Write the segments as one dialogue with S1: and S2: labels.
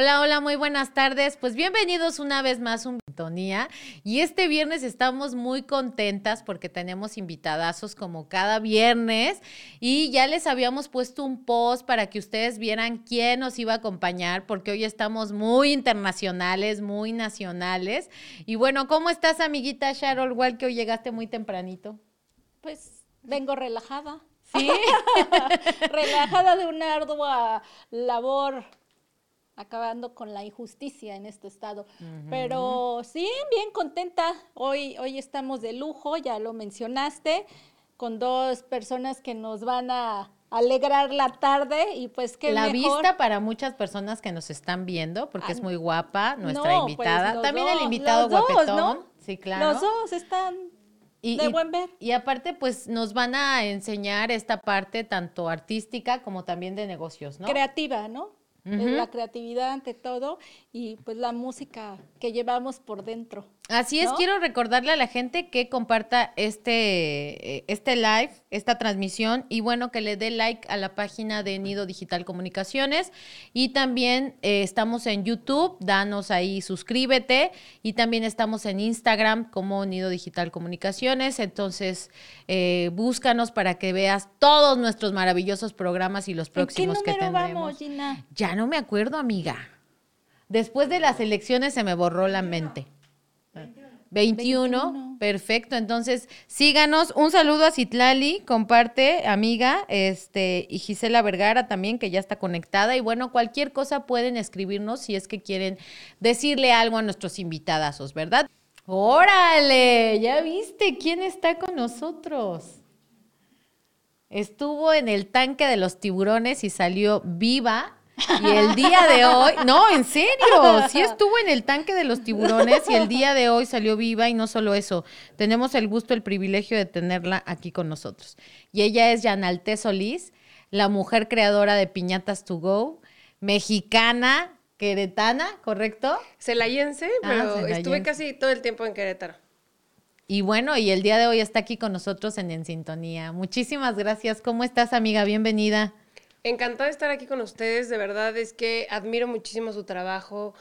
S1: Hola, hola, muy buenas tardes. Pues bienvenidos una vez más a un Sintonía. Y este viernes estamos muy contentas porque tenemos invitadazos como cada viernes. Y ya les habíamos puesto un post para que ustedes vieran quién nos iba a acompañar, porque hoy estamos muy internacionales, muy nacionales. Y bueno, ¿cómo estás, amiguita Sharol? Igual que hoy llegaste muy tempranito.
S2: Pues vengo relajada.
S1: Sí.
S2: relajada de una ardua labor acabando con la injusticia en este estado. Pero sí, bien contenta. Hoy, hoy estamos de lujo, ya lo mencionaste, con dos personas que nos van a alegrar la tarde y pues que
S1: la vista para muchas personas que nos están viendo porque es muy guapa nuestra
S2: pues,
S1: invitada. también el invitado guapetón
S2: ¿no?
S1: sí claro.
S2: Los dos están de buen ver.
S1: y aparte pues nos van a enseñar esta parte tanto artística como también de negocios no
S2: creativa no la creatividad ante todo y pues la música que llevamos por dentro.
S1: Así es, quiero recordarle a la gente que comparta este, eh, este live, esta transmisión y bueno, que le dé like a la página de Nido Digital Comunicaciones y también eh, estamos en YouTube, danos ahí, suscríbete y también estamos en Instagram como Nido Digital Comunicaciones, entonces eh, búscanos para que veas todos nuestros maravillosos programas y los próximos que tendremos.
S2: Vamos, Gina?
S1: Ya no me acuerdo, amiga. Después de las elecciones se me borró la mente. 21, perfecto. Entonces, síganos. Un saludo a Citlali, comparte, amiga, este, y Gisela Vergara también, que ya está conectada. Y bueno, cualquier cosa pueden escribirnos si es que quieren decirle algo a nuestros invitadazos, ¿verdad? Órale, ya viste quién está con nosotros. Estuvo en el tanque de los tiburones y salió viva y el día de hoy, no, en serio, sí estuvo en el tanque de los tiburones y el día de hoy salió viva y no solo eso, tenemos el gusto, el privilegio de tenerla aquí con nosotros. Y ella es Yanalte Solís, la mujer creadora de Piñatas to Go, mexicana, queretana, ¿correcto?
S3: Celayense,
S1: Ah,
S3: pero
S1: celayense.
S3: estuve casi todo el tiempo en Querétaro.
S1: Y bueno, y el día de hoy está aquí con nosotros en En Sintonía. Muchísimas gracias. ¿Cómo estás, amiga? Bienvenida.
S3: Encantada de estar aquí con ustedes, de verdad es que admiro muchísimo su trabajo.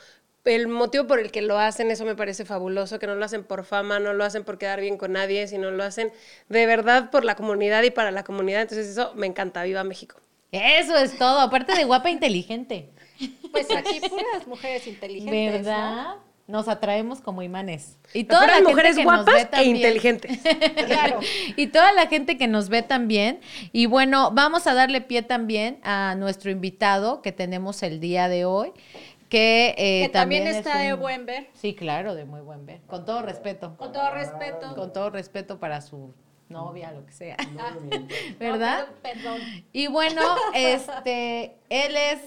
S3: El motivo por el que lo hacen, eso me parece fabuloso, que no lo hacen por fama, no lo hacen por quedar bien con nadie, sino lo hacen de verdad por la comunidad y para la comunidad. Entonces eso me encanta, viva México.
S1: Eso es todo, aparte de guapa e inteligente.
S2: Pues aquí puras mujeres inteligentes. ¿no?
S1: Nos atraemos como imanes. Y
S3: Puras
S1: la gente
S3: mujeres guapas e inteligentes.
S2: Claro.
S1: y toda la gente que nos ve también. Y bueno, vamos a darle pie también a nuestro invitado que tenemos el día de hoy, que, eh,
S2: Que también
S1: es
S2: está de
S1: un-
S2: buen ver.
S1: Sí, claro, de muy buen ver. Con todo respeto.
S2: Con todo respeto.
S1: Con todo respeto para su novia, lo que sea.
S2: Ah,
S1: ¿Verdad?
S2: no, perdón.
S1: Y bueno, este, él es,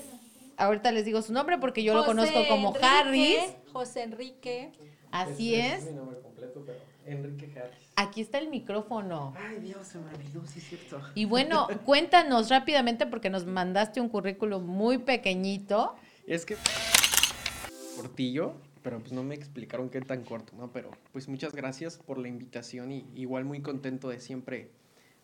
S1: ahorita les digo su nombre porque yo lo conozco como
S2: Enrique,
S1: Harris.
S2: José Enrique.
S1: Así es.
S4: mi nombre completo, pero Enrique Harris.
S1: Aquí está el micrófono.
S4: Ay, Dios, se me olvidó, sí es cierto.
S1: Y bueno, cuéntanos rápidamente porque nos mandaste un currículum muy pequeñito.
S4: Es que cortillo, pero pues no me explicaron qué tan corto, ¿no? Pero pues muchas gracias por la invitación y igual muy contento de siempre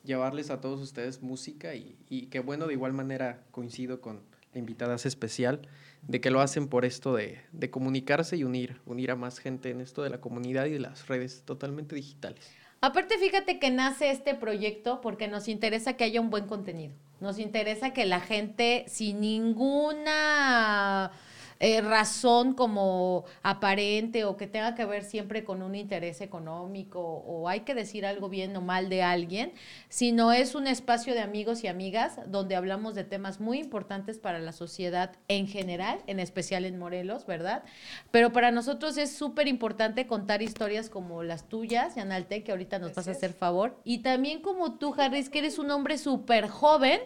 S4: llevarles a todos ustedes música y, y que bueno, de igual manera coincido con la invitada es especial, de que lo hacen por esto de, de comunicarse y unir, unir a más gente en esto de la comunidad y de las redes totalmente digitales.
S1: Aparte, fíjate que nace este proyecto porque nos interesa que haya un buen contenido. Nos interesa que la gente, sin ninguna eh, razón como aparente o que tenga que ver siempre con un interés económico o hay que decir algo bien o mal de alguien, sino es un espacio de amigos y amigas donde hablamos de temas muy importantes para la sociedad en general, en especial en Morelos, ¿verdad? Pero para nosotros es súper importante contar historias como las tuyas, Yanalte, que ahorita nos vas a hacer favor, y también como tú, Harris, que eres un hombre súper joven,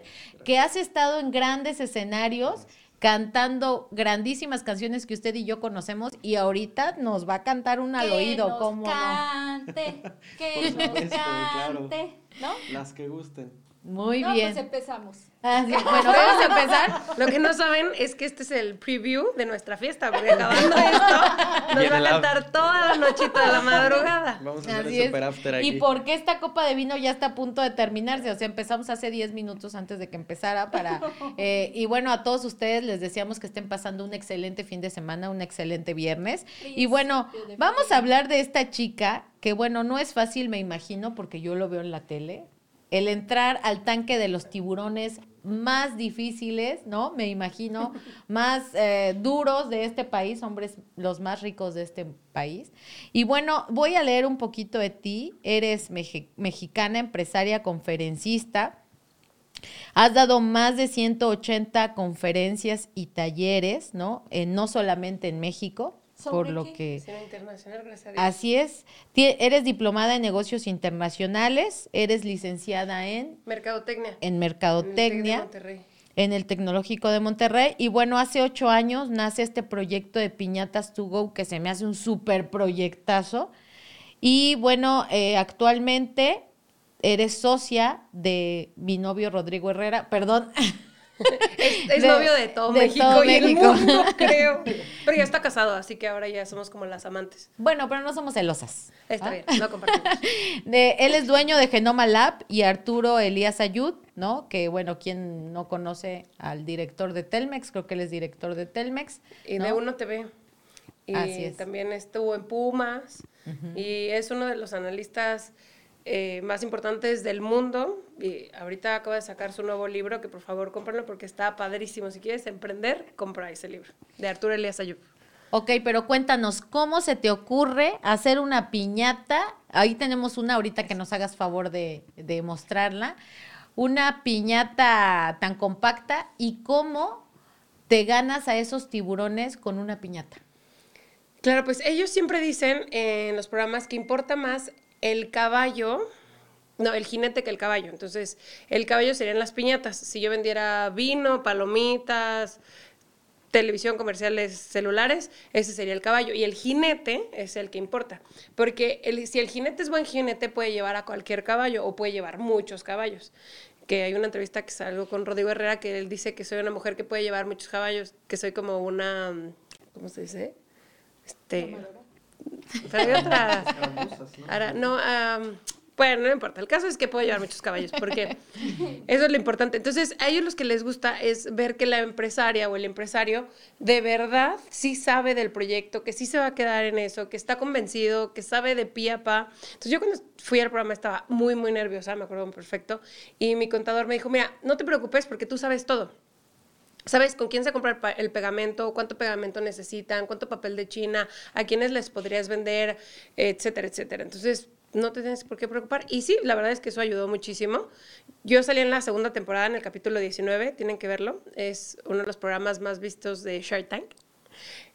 S1: que has estado en grandes escenarios cantando grandísimas canciones que usted y yo conocemos y ahorita nos va a cantar una al
S2: Que
S1: oído,
S2: nos
S1: ¿cómo no?
S2: cante, que nos
S4: supuesto, claro.
S2: cante, ¿no?
S4: Las que gusten.
S1: Muy
S2: No,
S1: bien.
S2: pues empezamos.
S1: Ah, sí, Bueno, vamos a empezar.
S3: Lo que no saben es que este es el preview de nuestra fiesta, porque acabando esto, nos va a cantar toda la nochita de la madrugada.
S4: Vamos a hacer
S1: Así
S4: el
S1: es.
S4: super after aquí.
S1: Y porque esta copa de vino ya está a punto de terminarse, o sea, empezamos hace 10 minutos antes de que empezara para... eh, y bueno, a todos ustedes les deseamos que estén pasando un excelente fin de semana, un excelente viernes. Y bueno, vamos a hablar de esta chica, que bueno, no es fácil, me imagino, porque yo lo veo en la tele. El entrar al tanque de los tiburones más difíciles, ¿no? Me imagino, más eh, duros de este país, hombres los más ricos de este país. Y bueno, voy a leer un poquito de ti. Eres mexicana, empresaria, conferencista. Has dado más de 180 conferencias y talleres, ¿no? Eh, no solamente en México, por
S2: ¿Sobre
S1: lo que...
S3: Cine internacional, gracias a Dios.
S1: Así es. Eres diplomada en negocios internacionales, eres licenciada en,
S3: Mercadotecnia.
S1: en
S3: En el Tec de
S1: mercadotecnia
S3: Monterrey.
S1: en el Tecnológico de Monterrey. Y bueno, hace ocho años nace este proyecto de Piñatas to Go, que se me hace un súper proyectazo. Y bueno, eh, actualmente eres socia de mi novio Rodrigo Herrera, perdón.
S3: Es, es
S1: De-
S3: novio de todo
S1: de
S3: México
S1: todo
S3: y el
S1: México.
S3: mundo, creo. Pero ya está casado, así que ahora ya somos como las amantes.
S1: Bueno, pero no somos celosas.
S3: Está
S1: ¿ah?
S3: bien, no compartimos.
S1: De, él es dueño de Genoma Lab y Arturo Elías Ayud, ¿no? Que bueno, quien no conoce al director de Telmex, creo que él es director de Telmex.
S3: Y
S1: ¿no?
S3: de Uno TV. Y
S1: Así es.
S3: también estuvo en Pumas. Y es uno de los analistas eh, más importantes del mundo. Y ahorita acaba de sacar su nuevo libro, que por favor cómprenlo porque está padrísimo. Si quieres emprender, compra ese libro. De Arturo Elías Ayub.
S1: Ok, pero cuéntanos, ¿cómo se te ocurre hacer una piñata? Ahí tenemos una ahorita que nos hagas favor de, de mostrarla. Una piñata tan compacta y cómo te ganas a esos tiburones con una piñata.
S3: Claro, pues ellos siempre dicen en los programas que importa más el caballo, no, el jinete que el caballo. Entonces, el caballo serían las piñatas. Si yo vendiera vino, palomitas, televisión, comerciales, celulares, ese sería el caballo. Y el jinete es el que importa. Porque el- si el jinete es buen jinete, puede llevar a cualquier caballo o puede llevar muchos caballos. Que hay una entrevista que salgo con Rodrigo Herrera que él dice que soy una mujer que puede llevar muchos caballos, que soy como una, ¿cómo se dice? Este, pero hay. Ahora, no, bueno, no importa. El caso es que puedo llevar muchos caballos, porque eso es lo importante. Entonces, a ellos los que les gusta es ver que la empresaria o el empresario de verdad sí sabe del proyecto, que sí se va a quedar en eso, que está convencido, que sabe de pie a pa. Entonces, yo cuando fui al programa estaba muy, muy nerviosa, me acuerdo perfecto, y mi contador me dijo, mira, no te preocupes porque tú sabes todo. ¿Sabes con quién se compra el, pegamento? ¿Cuánto pegamento necesitan? ¿Cuánto papel de China? ¿A quiénes les podrías vender? Etcétera, etcétera. Entonces, no te tienes por qué preocupar. Y sí, la verdad es que eso ayudó muchísimo. Yo salí en la segunda temporada, en el capítulo 19, tienen que verlo. Es uno de los programas más vistos de Shark Tank.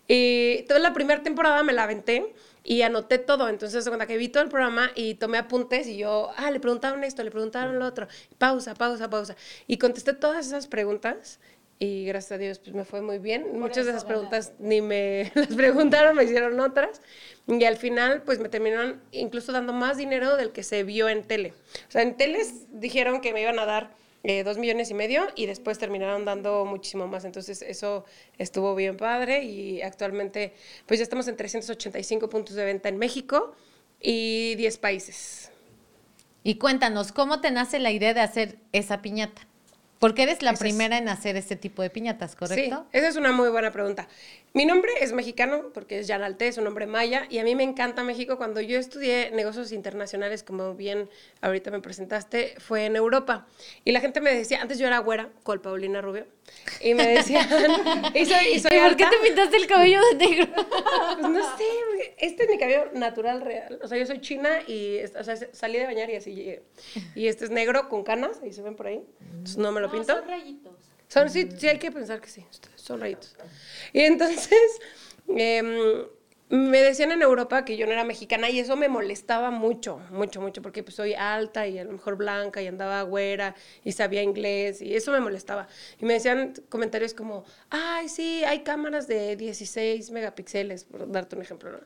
S3: Y toda la primera temporada me la aventé y anoté todo. Entonces, cuenta que vi todo el programa y tomé apuntes y yo, ah, le preguntaron esto, le preguntaron lo otro. Pausa, pausa, pausa. Y contesté todas esas preguntas y gracias a Dios pues me fue muy bien. Muchas de esas preguntas ni me las preguntaron, me hicieron otras. Y al final pues me terminaron incluso dando más dinero del que se vio en tele. O sea, en teles dijeron que me iban a dar eh, dos millones y medio y después terminaron dando muchísimo más. Entonces eso estuvo bien padre y actualmente pues ya estamos en 385 puntos de venta en México y 10 países.
S1: Y cuéntanos, ¿cómo te nace la idea de hacer esa piñata? Porque eres la
S3: es-
S1: primera en hacer este tipo de piñatas, ¿correcto?
S3: Sí, esa es una muy buena pregunta. Mi nombre es mexicano porque es Yanalte, es un nombre maya y a mí me encanta México. Cuando yo estudié negocios internacionales, como bien ahorita me presentaste, fue en Europa. Y la gente me decía, antes yo era güera, con Paulina Rubio, y me decían, y soy, y soy
S1: ¿Y por qué te pintaste el cabello de negro?
S3: Pues no sé, este es mi cabello natural real. O sea, yo soy china y o sea, salí de bañar y así llegué. Y este es negro con canas, ahí se ven por ahí. Entonces no me lo pinto.
S2: son rayitos.
S3: Son, sí, sí, hay que pensar que sí, son rayitos. Y entonces, em, me decían en Europa que yo no era mexicana y eso me molestaba mucho, mucho, mucho, porque pues soy alta y a lo mejor blanca y andaba güera y sabía inglés y eso me molestaba. Y me decían comentarios como, ay, sí, hay cámaras de 16 megapíxeles, por darte un ejemplo, ¿no?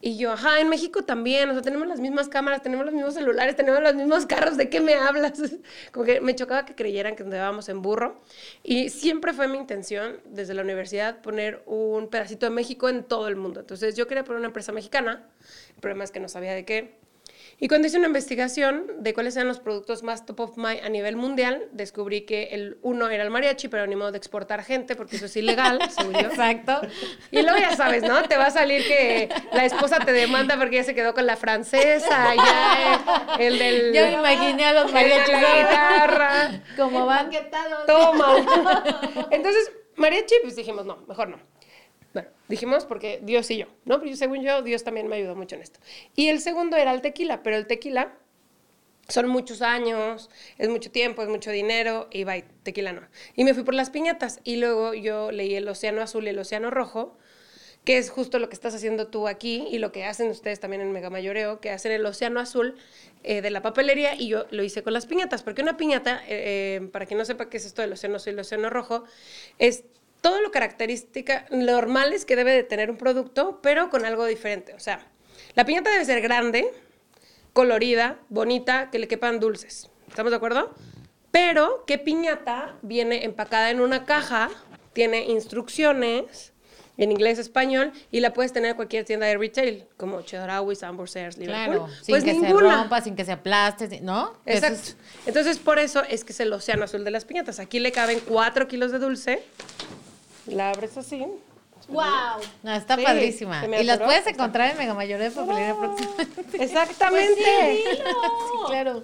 S3: Y yo, ajá, en México también, o sea, tenemos las mismas cámaras, tenemos los mismos celulares, tenemos los mismos carros, ¿de qué me hablas? Como que me chocaba que creyeran que andábamos en burro. Y siempre fue mi intención, desde la universidad, poner un pedacito de México en todo el mundo. Entonces yo quería poner una empresa mexicana, el problema es que no sabía de qué. Y cuando hice una investigación de cuáles eran los productos más top of mind a nivel mundial, descubrí que el uno era el mariachi, pero ni modo de exportar gente porque eso es ilegal, según yo.
S1: Exacto.
S3: Y luego ya sabes, ¿no? Te va a salir que la esposa te demanda porque ya se quedó con la francesa, ya el, el del...
S1: Yo me imaginé a los mariachis
S3: la guitarra.
S1: como van.
S3: Toma. Entonces, mariachi, pues dijimos, no, mejor no. Bueno, dijimos porque Dios y yo, ¿no? Pero según yo, Dios también me ayudó mucho en esto. Y el segundo era el tequila, pero el tequila son muchos años, es mucho tiempo, es mucho dinero, y bye, tequila no. Y me fui por las piñatas, y luego yo leí el Océano Azul y el Océano Rojo, que es justo lo que estás haciendo tú aquí y lo que hacen ustedes también en Mega Mayoreo, que hacen el océano azul eh, de la papelería y yo lo hice con las piñatas, porque una piñata, eh, eh, para quien no sepa qué es esto del océano azul y el océano rojo, es todo lo característica normales que debe de tener un producto, pero con algo diferente. O sea, la piñata debe ser grande, colorida, bonita, que le quepan dulces. ¿Estamos de acuerdo? Pero qué piñata viene empacada en una caja, tiene instrucciones en inglés, español, y la puedes tener en cualquier tienda de retail, como Chedraui, Sanborns, Sears, Liverpool.
S1: Claro, sin
S3: Pues
S1: que
S3: ninguna.
S1: se rompa, sin que se aplaste, sin- ¿no?
S3: Exacto.
S1: es-
S3: Entonces, por eso es que es el océano azul de las piñatas. Aquí le caben 4 kilos de dulce. La abres así.
S2: ¡Wow!
S1: No, está
S3: Sí,
S1: padrísima. Y las puedes encontrar en Mega Mayoría de Papelería próximamente.
S3: Exactamente.
S2: Pues dilo.
S1: Sí, claro.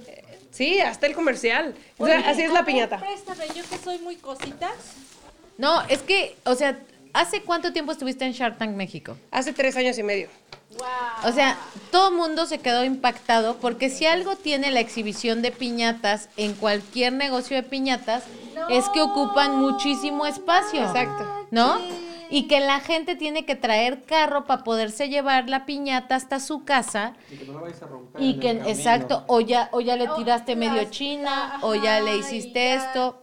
S3: Sí, hasta el comercial. O
S2: Oye,
S3: sea, así es la piñata.
S2: Préstame, yo que soy muy cositas.
S1: No, es que, o sea, ¿hace cuánto tiempo estuviste en Shark Tank México?
S3: Hace tres años y medio.
S2: ¡Wow!
S1: O sea, todo el mundo se quedó impactado porque si algo tiene la exhibición de piñatas en cualquier negocio de piñatas es que ocupan muchísimo espacio.
S3: Exacto.
S1: ¿No? Y que la gente tiene que traer carro para poderse llevar la piñata hasta su casa
S4: Y que no la vayas a romper.
S1: y
S4: en
S1: que,
S4: el camino.
S1: exacto, o ya, o ya le
S2: Oh,
S1: tiraste medio
S2: las-
S1: china,
S2: ajá,
S1: o ya le hiciste
S2: ya.
S1: esto.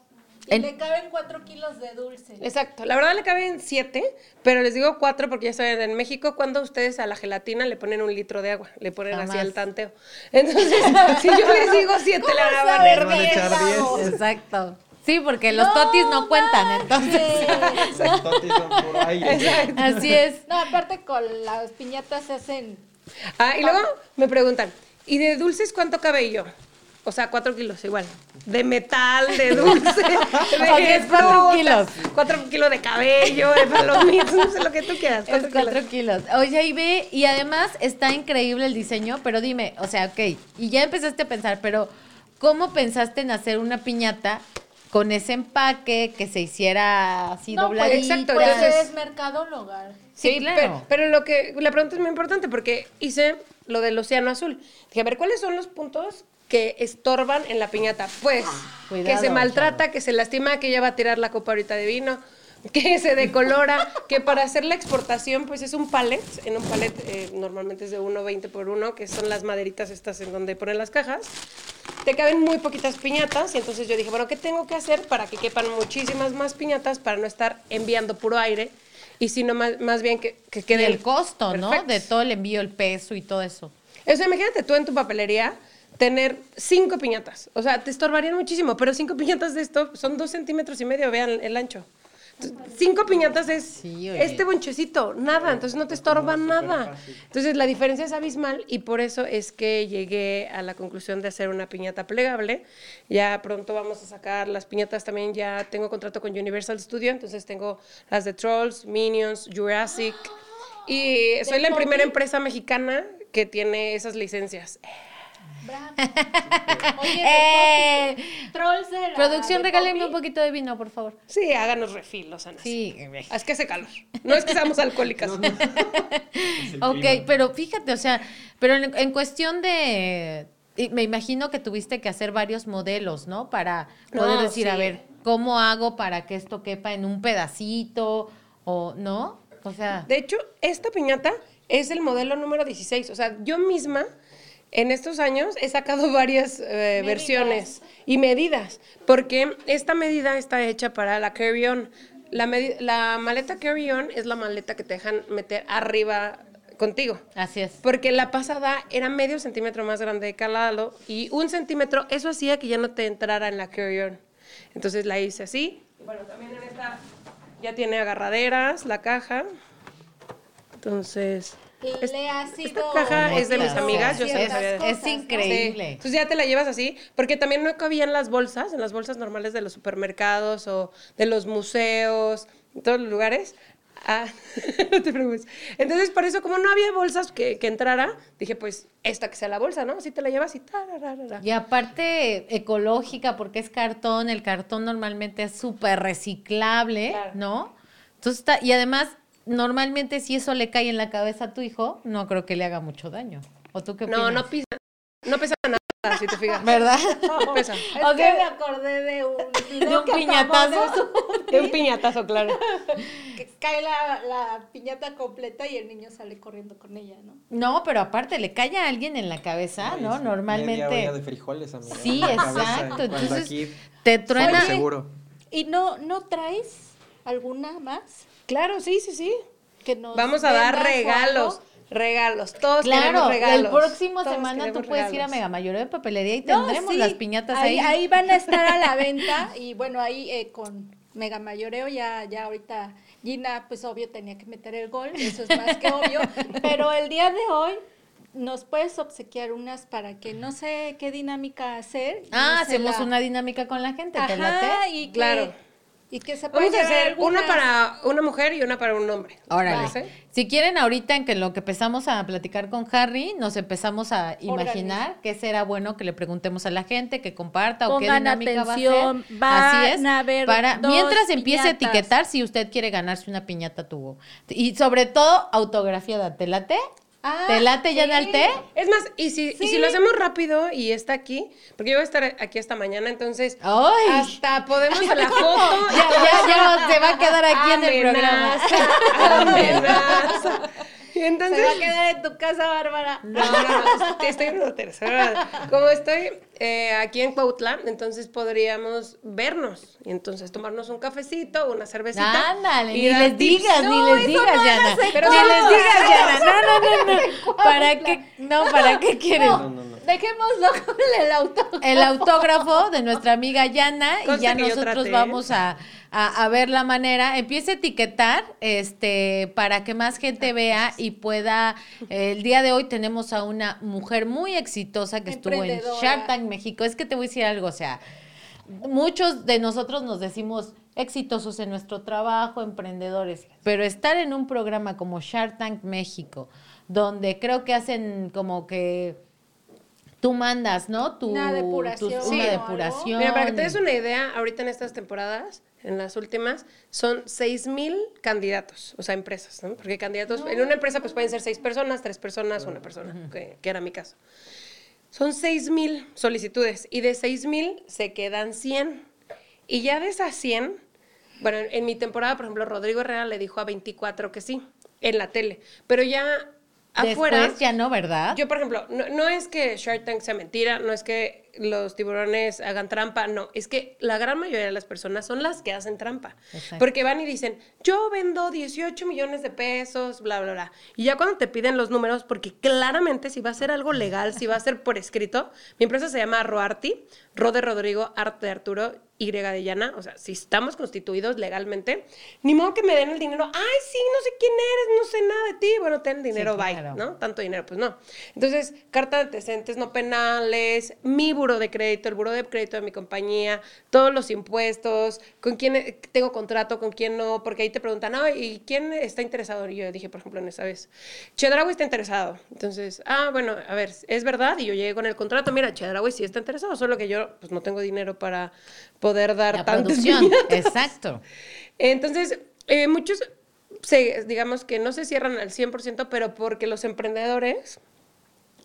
S2: Y
S1: En-
S2: le caben cuatro kilos de dulce.
S3: Exacto. La verdad le caben siete, pero les digo cuatro porque ya saben, en México cuando ustedes a la gelatina le ponen un litro de agua, le ponen así al tanteo. Entonces, si yo les digo siete, le van a poner.
S1: Exacto. Sí, porque los totis no cuentan, entonces.
S4: Los totis son por aire.
S3: Exacto.
S1: Así es.
S2: No, aparte con las piñatas se hacen.
S3: Ah, y luego me preguntan, ¿y de dulces cuánto cabe yo? O sea, cuatro kilos igual. De metal, de dulce, de
S1: es cuatro kilos.
S3: Cuatro kilos de cabello, de palomitas, no sé lo que tú quieras.
S1: Es
S3: cuatro kilos.
S1: kilos. Oye, y ve, y además está increíble el diseño, pero dime, o sea, ok, y ya empezaste a pensar, pero ¿cómo pensaste en hacer una piñata con ese empaque que se hiciera así
S2: no, pues,
S1: dobladita?
S3: exacto,
S2: Pues
S3: entonces-
S2: es mercadóloga.
S1: Sí,
S3: Sí,
S1: claro.
S3: Pero, pero lo que la pregunta es muy importante porque hice lo del océano azul. Dije, a ver, ¿cuáles son los puntos que estorban en la piñata? Pues que se maltrata, que se lastima, que ella va a tirar la copa ahorita de vino, que se decolora, que para hacer la exportación pues es un palet, en un palet eh, normalmente es de 1,20 por 1, que son las maderitas estas en donde ponen las cajas. Te caben muy poquitas piñatas y entonces yo dije, bueno, ¿qué tengo que hacer para que quepan muchísimas más piñatas para no estar enviando puro aire? Y sino más, más bien que, que
S1: Y
S3: quede
S1: el costo, ¿no? De todo el envío, el peso y todo eso.
S3: O sea, imagínate tú en tu papelería tener cinco piñatas. O sea, te estorbarían muchísimo, pero cinco piñatas de esto son dos centímetros y medio, vean el ancho. Cinco piñatas es
S1: Sí,
S3: este bonchecito, nada, entonces no te estorba nada. Entonces la diferencia es abismal y por eso es que llegué a la conclusión de hacer una piñata plegable. Ya pronto vamos a sacar las piñatas también, ya tengo contrato con Universal Studio, entonces tengo las de Trolls, Minions, Jurassic y soy la primera empresa mexicana que tiene esas licencias.
S2: Bravo. Oye,
S1: ¡Eh!
S2: Trolls de la-
S1: Producción, regálenme un poquito de vino, por favor.
S3: Sí, háganos refilos, Ana.
S1: Sí.
S3: Es que hace calor. No es que seamos alcohólicas.
S4: El
S1: Ok,
S4: clima.
S1: pero fíjate, o sea, pero en, en cuestión de, me imagino que tuviste que hacer varios modelos, ¿no? Para poder
S3: No,
S1: decir, a ver, ¿cómo hago para que esto quepa en un pedacito? O, ¿no? O sea,
S3: De hecho, esta piñata es el modelo número 16. O sea, yo misma en estos años he sacado varias eh, versiones y medidas, porque esta medida está hecha para la carry-on. La, la maleta carry-on es la maleta que te dejan meter arriba, contigo.
S1: Así es.
S3: Porque la pasada era medio centímetro más grande de cada lado y un centímetro, eso hacía que ya no te entrara en la carry-on. Entonces la hice así. Bueno, también en esta ya tiene agarraderas, la caja. Entonces, es-
S2: Le ha
S3: esta caja es de mis amigas, yo se.
S1: Es increíble.
S3: Sí. Entonces ya te la llevas así, porque también no cabían las bolsas, en las bolsas normales de los supermercados o de los museos, en todos los lugares. Ah, no te preocupes. Entonces, por eso, como no había bolsas que, que entrara, dije, pues, esta que sea la bolsa, ¿no? Así te la llevas y tararara.
S1: Y aparte ecológica, porque es cartón, el cartón normalmente es súper reciclable,
S3: Claro.
S1: ¿no? Entonces está, y además, normalmente si eso le cae en la cabeza a tu hijo, no creo que le haga mucho daño. ¿O tú qué opinas?
S3: No, no pisa, no pesa nada, si te fijas.
S1: ¿Verdad?
S3: No pesa.
S2: Es
S1: Ok.
S2: que me acordé de un,
S1: De un piñatazo.
S3: De un piñatazo, claro.
S2: que cae la, la piñata completa y el niño sale corriendo con ella, ¿no?
S1: No, pero aparte le cae a alguien en la cabeza, ¿no?
S4: sí,
S1: Normalmente.
S4: media de frijoles, amiga,
S1: Sí,
S4: cabeza,
S1: exacto. Entonces
S4: aquí,
S1: te truena.
S2: Oye,
S4: seguro.
S2: ¿Y no, no traes alguna más?
S3: Claro, sí, sí, sí.
S2: Que nos
S3: Vamos a dar regalos,
S2: algo?
S3: regalos. Todos queremos
S1: Claro,
S3: regalos.
S1: el próximo
S3: Todos
S1: semana tú
S3: queremos
S1: puedes ir a. Mega Mayoría de Papelería y
S2: No,
S1: tendremos
S2: sí,
S1: las piñatas ahí.
S2: Ahí van a estar a la venta y bueno, ahí eh, con Mega Mayoreo ya, ya ahorita Gina, pues obvio tenía que meter el gol, eso es más que obvio, pero el día de hoy nos puedes obsequiar unas para que no sé qué dinámica hacer.
S1: Ah, hacemos
S2: la-
S1: una dinámica con la gente, ¿te
S2: Ajá,
S1: late?
S2: y que,
S3: Claro.
S2: Y que se
S3: Vamos a hacer una para una mujer y una para un hombre.
S1: Órale. Si quieren, ahorita en que lo que empezamos a platicar con Harry, nos empezamos a imaginar qué será bueno que le preguntemos a la gente, que comparta o qué dinámica va a ser. Así es.
S2: a haber
S1: para mientras empiece a etiquetar si usted quiere ganarse una piñata tuvo. Y sobre todo autografiada, ¿te late?
S2: Ah,
S1: ¿Te late ya
S2: sí.
S1: en el té?
S3: Es más, y si, y si lo hacemos rápido y está aquí, porque yo voy a estar aquí hasta mañana, entonces
S1: ¡Ay!
S3: hasta podemos a la foto.
S1: Ya, ya, ya se va a quedar aquí en el programa.
S3: Amenaza, Y
S2: Se
S3: entonces,
S2: va a quedar en tu casa, Bárbara.
S3: no, no, no, estoy en una tercera. Como estoy eh, aquí en Cuautla, entonces podríamos vernos y entonces tomarnos un cafecito, una cervecita.
S1: Ándale,
S3: y
S1: ni les digas, ni les digas, Yana. Ni les digas, Yana. No, no, no, no. ¿Para qué? No, ¿para qué quieres?
S4: No, no, no.
S2: Dejémoslo con el auto.
S1: el autógrafo de nuestra amiga Yana y ya nosotros
S3: traté.
S1: vamos a, a- a ver la manera. Empiece a etiquetar este para que más gente vea y pueda. eh, el día de hoy tenemos a una mujer muy exitosa que estuvo en. Shark Tank México. Es que te voy a decir algo, o sea, muchos de nosotros nos decimos exitosos en nuestro trabajo, emprendedores, pero estar en un programa como Shark Tank México, donde creo que hacen como que tú mandas, ¿no? Tu,
S2: Una depuración
S1: tus-
S2: o
S1: una depuración.
S3: Mira, para que te des una idea, ahorita en estas temporadas, en las últimas, son 6 mil candidatos, o sea, empresas, ¿no? Porque candidatos, en una empresa pues pueden ser seis personas, tres personas, una persona, que, que era mi caso. Son 6 mil solicitudes y de 6 mil se quedan 100. Y ya de esas 100, bueno, en mi temporada, por ejemplo, Rodrigo Herrera le dijo a 24 que sí, en la tele, pero ya afuera...
S1: Después ya no, ¿verdad?
S3: Yo, por ejemplo, no, no es que Shark Tank sea mentira, no es que los tiburones hagan trampa, no, es que la gran mayoría de las personas son las que hacen trampa.
S1: Exacto.
S3: Porque van y dicen, yo vendo 18 millones de pesos, bla, bla, bla. Y ya cuando te piden los números, porque claramente si va a ser algo legal, si va a ser por escrito, mi empresa se llama Roarty, Ro de Rodrigo, Arte de Arturo, Y de Llana, o sea, si estamos constituidos legalmente, ni modo que me den el dinero, ay, sí, no sé quién eres, no sé nada de ti, bueno, ten dinero, bye,
S1: claro.
S3: ¿no? Tanto dinero, pues no. Entonces, carta de antecedentes no penales, mi buro de crédito, el buro de crédito de mi compañía, todos los impuestos, con quién eh, tengo contrato, con quién no, porque ahí te preguntan, ah, ¿y quién está interesado? Y yo dije, por ejemplo, en esa vez, Chedraui está interesado. Entonces, ah, bueno, a ver, es verdad, y yo llegué con el contrato, mira, Chedraui sí está interesado, solo que yo pues no tengo dinero para poder dar
S1: la producción. Exacto.
S3: Entonces, eh, muchos, se, digamos que no se cierran al 100%, pero porque los emprendedores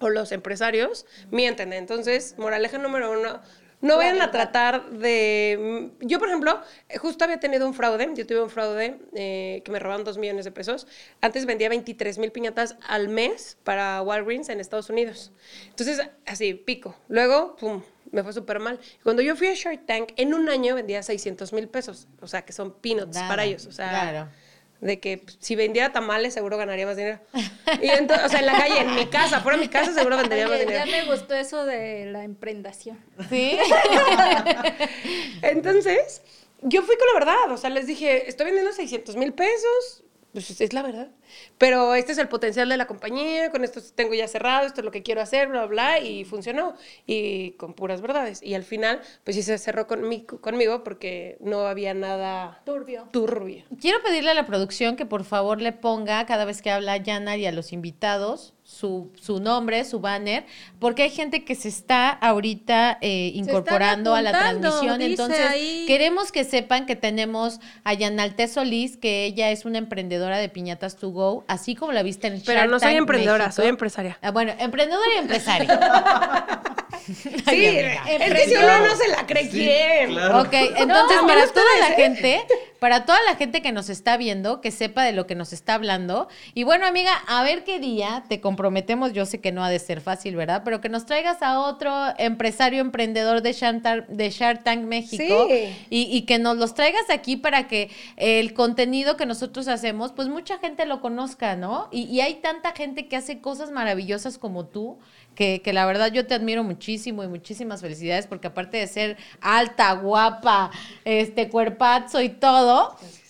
S3: o los empresarios mienten. Entonces, moraleja número uno, no vayan a tratar de... mm, Yo, por ejemplo, justo había tenido un fraude, yo tuve un fraude eh, que me robaron dos millones de pesos. Antes vendía 23 mil piñatas al mes para Walgreens en Estados Unidos. Entonces, así, pico. Luego, pum, me fue súper mal. Cuando yo fui a Shark Tank, en un año vendía 600 mil pesos. O sea, que son peanuts
S1: Nada,
S3: para ellos. O sea,
S1: claro.
S3: De que si vendiera tamales seguro ganaría más dinero. Y entonces, o sea, en la calle, en mi casa, fuera de mi casa seguro vendería más dinero.
S2: ya me gustó eso de la emprendación.
S1: Sí.
S3: Entonces, yo fui con la verdad, o sea, les dije, estoy vendiendo 600 mil pesos, pues es la verdad. Pero este es el potencial de la compañía, con esto tengo ya cerrado, esto es lo que quiero hacer, bla, bla, y funcionó. Y con puras verdades. Y al final, pues sí se cerró conmigo, conmigo porque no había nada
S2: Turbio.
S3: turbio.
S1: Quiero pedirle a la producción que por favor le ponga cada vez que habla Yana y a los invitados su, su nombre, su banner, porque hay gente que se está ahorita eh, incorporando a la transmisión. Entonces,
S2: ahí.
S1: queremos que sepan que tenemos a Yanalte Solís, que ella es una emprendedora de piñatas to go, así como la viste en
S3: Pero
S1: Shark
S3: no soy
S1: Tank
S3: emprendedora,
S1: México.
S3: soy empresaria.
S1: Ah, bueno, emprendedora y empresaria.
S3: Sí, es que si uno no se la cree, ¿quién?
S4: Claro.
S1: Ok, entonces
S3: No,
S1: para toda la gente, para toda la gente que nos está viendo, que sepa de lo que nos está hablando. Y bueno, amiga, a ver qué día te comprometemos. Yo sé que no ha de ser fácil, ¿verdad? Pero que nos traigas a otro empresario emprendedor de Shark Tank, de Shark Tank México
S3: Sí.
S1: y, y que nos los traigas aquí para que el contenido que nosotros hacemos, pues mucha gente lo conozca, ¿no? Y, y hay tanta gente que hace cosas maravillosas como tú. Que, que la verdad yo te admiro muchísimo y muchísimas felicidades porque aparte de ser alta, guapa, este cuerpazo y todo,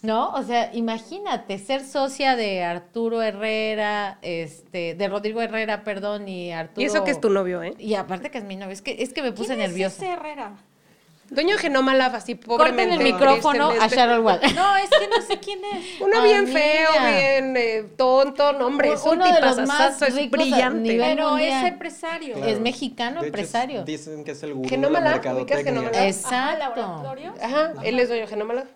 S1: ¿no? O sea, imagínate ser socia de Arturo Herrera, este, de Rodrigo Herrera, perdón, y Arturo.
S3: Y eso que es tu novio, ¿eh?
S1: Y aparte que es mi novio, es que, es que me puse
S2: ¿Quién es
S1: nerviosa.
S2: ese Herrera?
S3: Dueño de Genoma Lab, así
S1: Corten
S3: pobremente.
S1: el micrófono a
S3: tristemente.
S1: Sharon Wall.
S2: No, es que no sé quién es.
S3: Uno bien
S1: Amiga.
S3: feo, bien eh, tonto, no, hombre, es un
S1: Uno de los
S3: tipazazazo,
S1: más
S3: es brillante.
S2: Pero es empresario.
S4: Claro.
S1: Es mexicano,
S4: De
S1: empresario.
S4: es- dicen que es el gurú
S3: Genoma Lab, ¿ubicas. Genoma Lab?
S1: Exacto.
S2: Ajá, laboratorio.
S3: Ajá, él es dueño de Genoma Lab.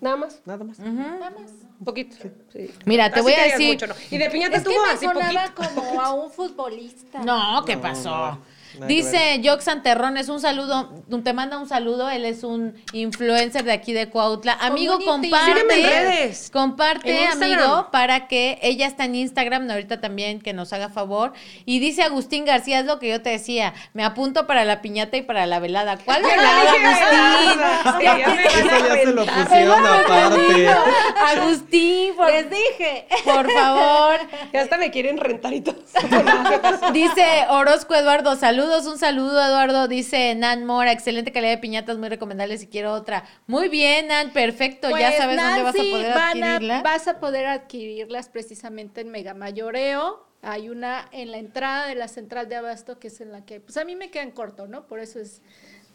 S3: Nada más,
S4: Nada más.
S2: Nada más.
S3: un poquito. sí.
S1: Mira, te
S3: Así
S1: voy a
S3: que digas
S1: decir.
S3: mucho, ¿no? Y de piñata
S2: Es que
S3: estuvo
S2: me
S3: así
S2: sonaba
S3: poquito.
S2: como a un futbolista.
S1: No, ¿qué
S4: No,
S1: pasó? Dice Jox Santerrones, un saludo, te manda un saludo, él es un influencer de aquí de Cuautla. Amigo,
S2: Community.
S1: comparte,
S3: redes.
S1: comparte, amigo, para que ella está en Instagram, ahorita también que nos haga favor. Y dice Agustín García, es lo que yo te decía, me apunto para la piñata y para la velada. ¿Cuál velada, Agustín?
S4: aparte.
S1: Agustín, por,
S2: Les dije.
S1: por favor.
S3: Ya hasta me quieren rentar y todo.
S1: Dice Orozco Eduardo, saludos, un saludo Eduardo, dice Nan Mora, excelente calidad de piñatas, muy recomendable si quiero otra. Muy bien, Nan, perfecto, ya
S2: Pues,
S1: sabes dónde vas a poder
S2: van a-
S1: adquirirla.
S2: vas a poder adquirirlas precisamente en Mega Mayoreo. Hay una en la entrada de la central de abasto que es en la que, pues a mí me quedan corto, ¿no? Por eso es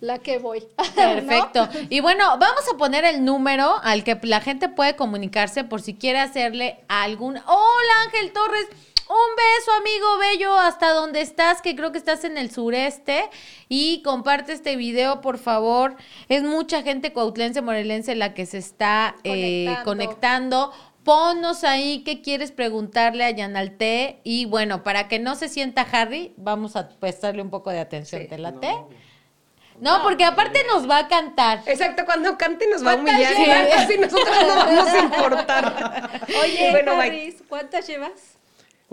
S2: la que voy.
S1: Perfecto. Y bueno, vamos a poner el número al que la gente puede comunicarse por si quiere hacerle algún... Hola Ángel Torres, un beso amigo bello hasta donde estás, que creo que estás en el sureste. Y comparte este video, por favor. Es mucha gente cuautlense, morelense la que se está eh,
S2: Conectando.
S1: conectando. Ponnos ahí qué quieres preguntarle a Yanalte. Y bueno, para que no se sienta Harry, vamos a prestarle un poco de atención.
S3: Sí.
S1: ¿Te late? No, porque aparte nos va a cantar.
S3: Exacto, cuando cante nos va a
S2: ¿Cuántas
S3: humillar. casi nosotros no vamos a importar.
S2: Oye,
S3: Bueno.
S2: Harris, ¿cuántas llevas?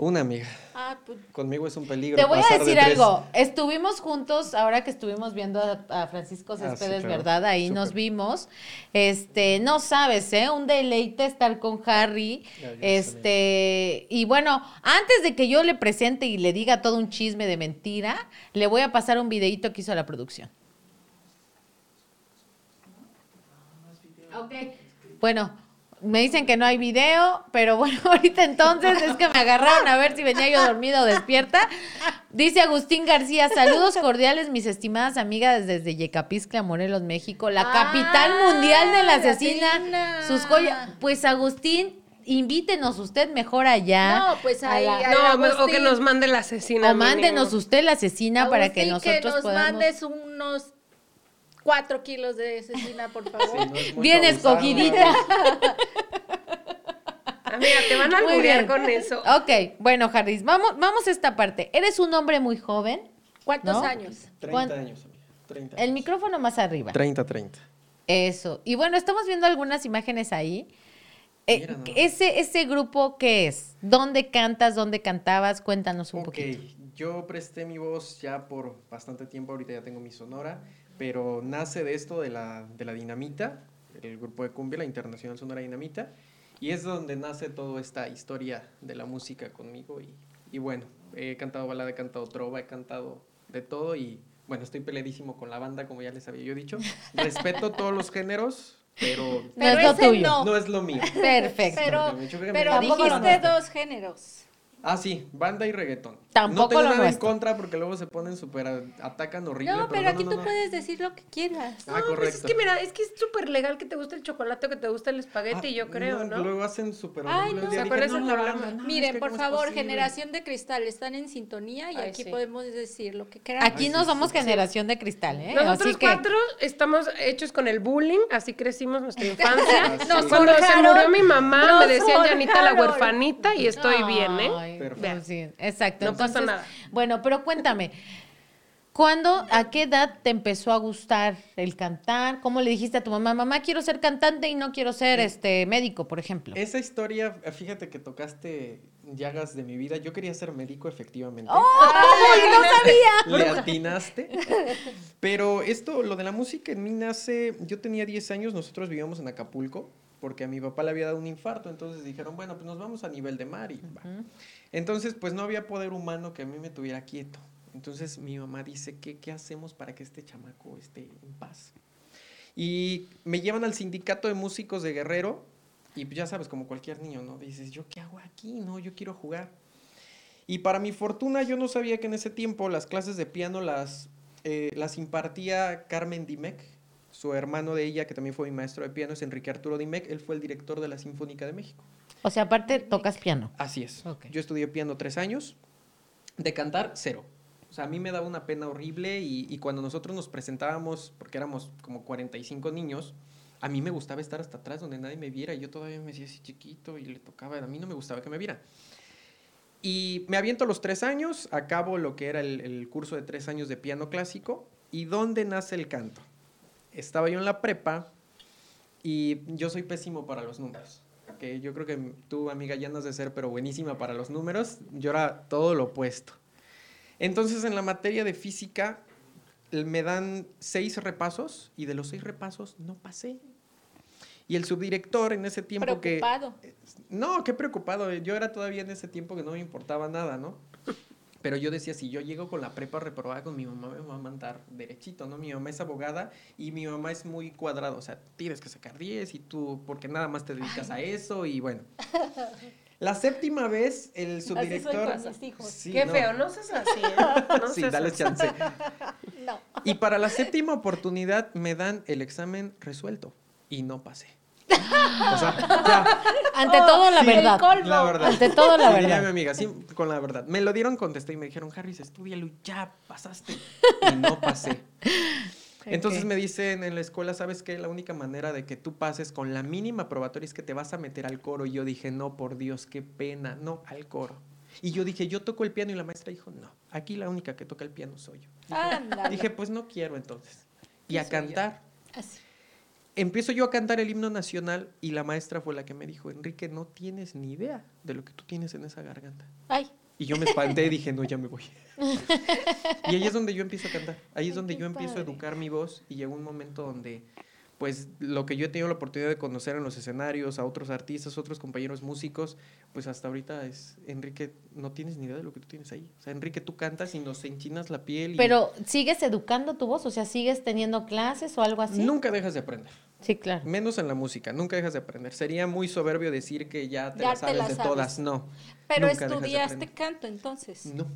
S4: Una amiga.
S2: Ah, pues
S4: Conmigo es un peligro.
S1: Te voy a
S4: de
S1: decir algo. Estuvimos juntos ahora que estuvimos viendo a, a Francisco
S4: Ah, sí,
S1: Céspedes,
S4: claro.
S1: ¿verdad? Ahí nos vimos. Este, no sabes, ¿eh? Un deleite estar con Harry.
S4: Ya,
S1: Este, y bueno, antes de que yo le presente y le diga todo un chisme de mentira, le voy a pasar un videito que hizo la producción. Ok. Bueno, me dicen que no hay video, pero bueno, ahorita entonces es que me agarraron a ver si venía yo dormida o despierta. Dice Agustín García, saludos cordiales, mis estimadas amigas desde Yecapixtla, Morelos, México, la
S2: Ah,
S1: capital mundial de la asesina.
S2: asesina.
S1: Sus joyas. Pues Agustín, invítenos usted mejor allá.
S2: No, pues
S1: a
S2: ahí,
S1: la-
S3: No, o que nos mande la asesina.
S1: o mándenos
S3: mínimo.
S1: usted la asesina para que nosotros
S2: nos
S1: podamos.
S2: mandes unos cuatro kilos de cecina, por favor.
S4: Sí, no
S1: Bien
S4: abusado.
S1: escogidita.
S3: Amiga, te van a
S1: bien.
S3: con eso.
S1: Ok, bueno, Harris, vamos, vamos a esta parte. Eres un hombre muy joven.
S2: ¿Cuántos
S1: ¿No?
S2: años?
S4: 30
S1: ¿Cuán-
S4: años, amiga. 30
S1: El
S4: años.
S1: micrófono más arriba.
S4: 30, 30.
S1: Eso. Y bueno, estamos viendo algunas imágenes ahí. Eh,
S4: Mira
S1: ese, ese grupo, ¿qué es? ¿Dónde cantas? ¿Dónde cantabas? Cuéntanos un
S4: Ok,
S1: poquito.
S4: yo presté mi voz ya por bastante tiempo, ahorita ya tengo mi sonora, pero nace de esto de la, de la Dinamita, el grupo de cumbia, la Internacional Sonora Dinamita, Y es donde nace toda esta historia de la música conmigo. Y, y bueno, he cantado balada, he cantado trova, he cantado de todo. Y bueno, estoy peleadísimo con la banda, como ya les había yo dicho. Respeto todos los géneros, pero
S1: No es lo
S2: ese
S1: tuyo.
S2: no.
S4: no es lo mío.
S1: Perfecto.
S2: Pero, pero dijiste dos géneros.
S4: Ah, sí, banda y reggaetón.
S1: Tampoco
S4: no tengo
S1: lo
S4: nada en contra porque luego se ponen súper, atacan horrible.
S2: No, pero aquí
S4: no,
S2: tú
S4: no.
S2: puedes decir lo que quieras.
S4: Ah,
S3: No, pues
S4: correcto.
S3: es que mira, es que es súper legal que te guste el chocolate o que te guste el espagueti,
S4: Ah,
S3: yo creo, ¿no?
S4: Luego hacen súper
S2: Ay, no.
S4: Dije,
S3: ¿cuál es el
S2: Miren,
S4: que
S2: por
S4: ¿cómo es
S2: favor, generación de cristal, están en sintonía y
S3: Ay,
S2: aquí
S3: sí.
S2: podemos decir lo que queramos.
S1: Aquí
S4: Ay,
S1: no
S4: sí,
S1: somos
S4: sí, sí.
S1: generación de cristal, ¿eh?
S3: Nosotros
S1: Así que
S3: cuatro estamos hechos con el bullying, así crecimos nuestra infancia. Nos
S4: es.
S3: Cuando se murió mi mamá, me decían Janita la huerfanita y estoy bien, ¿eh?
S4: Perfecto.
S1: pues sí, exacto.
S3: No pasa
S1: Entonces,
S3: nada.
S1: Bueno, pero cuéntame, ¿cuándo, a qué edad te empezó a gustar el cantar? ¿Cómo le dijiste a tu mamá, mamá, quiero ser cantante y no quiero ser este médico, por ejemplo?
S4: Esa historia, fíjate que tocaste llagas de mi vida. Yo quería ser médico, efectivamente.
S2: ¡Ay, no sabía!
S4: Le atinaste. Pero esto, lo de la música en mí nace. Yo tenía 10 años, nosotros vivíamos en Acapulco, porque a mi papá le había dado un infarto. Entonces dijeron, bueno, pues nos vamos a nivel de mar y va. Entonces, pues no había poder humano que a mí me tuviera quieto. Entonces mi mamá dice, ¿qué, hacemos para que este chamaco esté en paz? Y me llevan al sindicato de músicos de Guerrero. Y pues ya sabes, como cualquier niño, ¿no? Dices, ¿yo qué hago aquí? No, yo quiero jugar. Y para mi fortuna, yo no sabía que en ese tiempo las clases de piano las, eh, las impartía Carmen Dimec, su hermano de ella, que también fue mi maestro de piano, es Enrique Arturo Dimec, él fue el director de la Sinfónica de México.
S1: O sea, aparte tocas piano.
S4: Así es. Yo estudié piano tres años, de cantar, cero. O sea, a mí me daba una pena horrible y, y cuando nosotros nos presentábamos, porque éramos como 45 niños, a mí me gustaba estar hasta atrás donde nadie me viera. y Yo todavía me hacía así chiquito y le tocaba. A mí no me gustaba que me vieran. Y me aviento los tres años, acabo lo que era el, el curso de tres años de piano clásico. ¿Y dónde nace el canto? Estaba yo en la prepa y yo soy pésimo para los números. Que yo creo que tú, amiga, ya no has de ser, pero buenísima para los números. Yo era todo lo opuesto. Entonces, en la materia de física, me dan seis repasos y de los seis repasos no pasé. Y el subdirector en ese tiempo que...
S2: Preocupado.
S4: No, qué preocupado. Yo era todavía en ese tiempo que no me importaba nada, ¿no? Pero yo decía, si yo llego con la prepa reprobada con mi mamá, me va a mandar derechito, ¿no? Mi mamá es abogada y mi mamá es muy cuadrada. O sea, tienes que sacar 10 y tú, porque nada más te dedicas a eso y bueno. La séptima vez, el
S2: soy
S4: subdirector...
S2: con mis hijos.
S4: Sí,
S3: Qué
S4: no.
S3: feo, no seas así, ¿eh? No
S4: sí,
S3: seas
S4: dale
S3: así.
S4: chance.
S2: No.
S4: Y para la séptima oportunidad me dan el examen resuelto y no pasé. O sea, ya,
S1: Ante
S2: Oh,
S1: todo, la
S2: sí,
S1: verdad.
S4: la verdad.
S1: Ante todo, la
S4: Sí, diría mi
S1: verdad.
S4: amiga, sí, con la verdad. Me lo dieron, contesté y me dijeron, Harris, estudialo y ya pasaste. Y no pasé. Entonces me dicen en la escuela, ¿sabes qué? La única manera de que tú pases con la mínima probatoria es que te vas a meter al coro. Y yo dije, no, por Dios, qué pena, no, al coro. Y yo dije, yo toco el piano y la maestra dijo, no, aquí la única que toca el piano soy yo.
S2: Ándale.
S4: Dije, pues no quiero entonces. Y a cantar.
S2: Así.
S4: Empiezo yo a cantar el himno nacional y la maestra fue la que me dijo, Enrique, no tienes ni idea de lo que tú tienes en esa garganta.
S2: Ay,
S4: Y yo me espanté y dije, no, ya me voy. y ahí es donde yo empiezo a cantar. Ahí es
S2: Ay,
S4: donde yo empiezo a educar mi voz y llegó un momento donde, pues, lo que yo he tenido la oportunidad de conocer en los escenarios, a otros artistas, otros compañeros músicos, pues hasta ahorita es, Enrique, no tienes ni idea de lo que tú tienes ahí. O sea, Enrique, tú cantas y nos enchinas la piel. Y
S1: Pero, ¿sigues educando tu voz? O sea, ¿sigues teniendo clases o algo así?
S4: Nunca dejas de aprender.
S1: Sí, claro.
S4: Menos en la música, nunca dejas de aprender. Sería muy soberbio decir que ya te
S2: Ya
S4: la
S2: te
S4: sabes
S2: la
S4: de
S2: sabes.
S4: todas. No.
S2: pero
S4: de
S2: estudiaste canto entonces.
S4: No,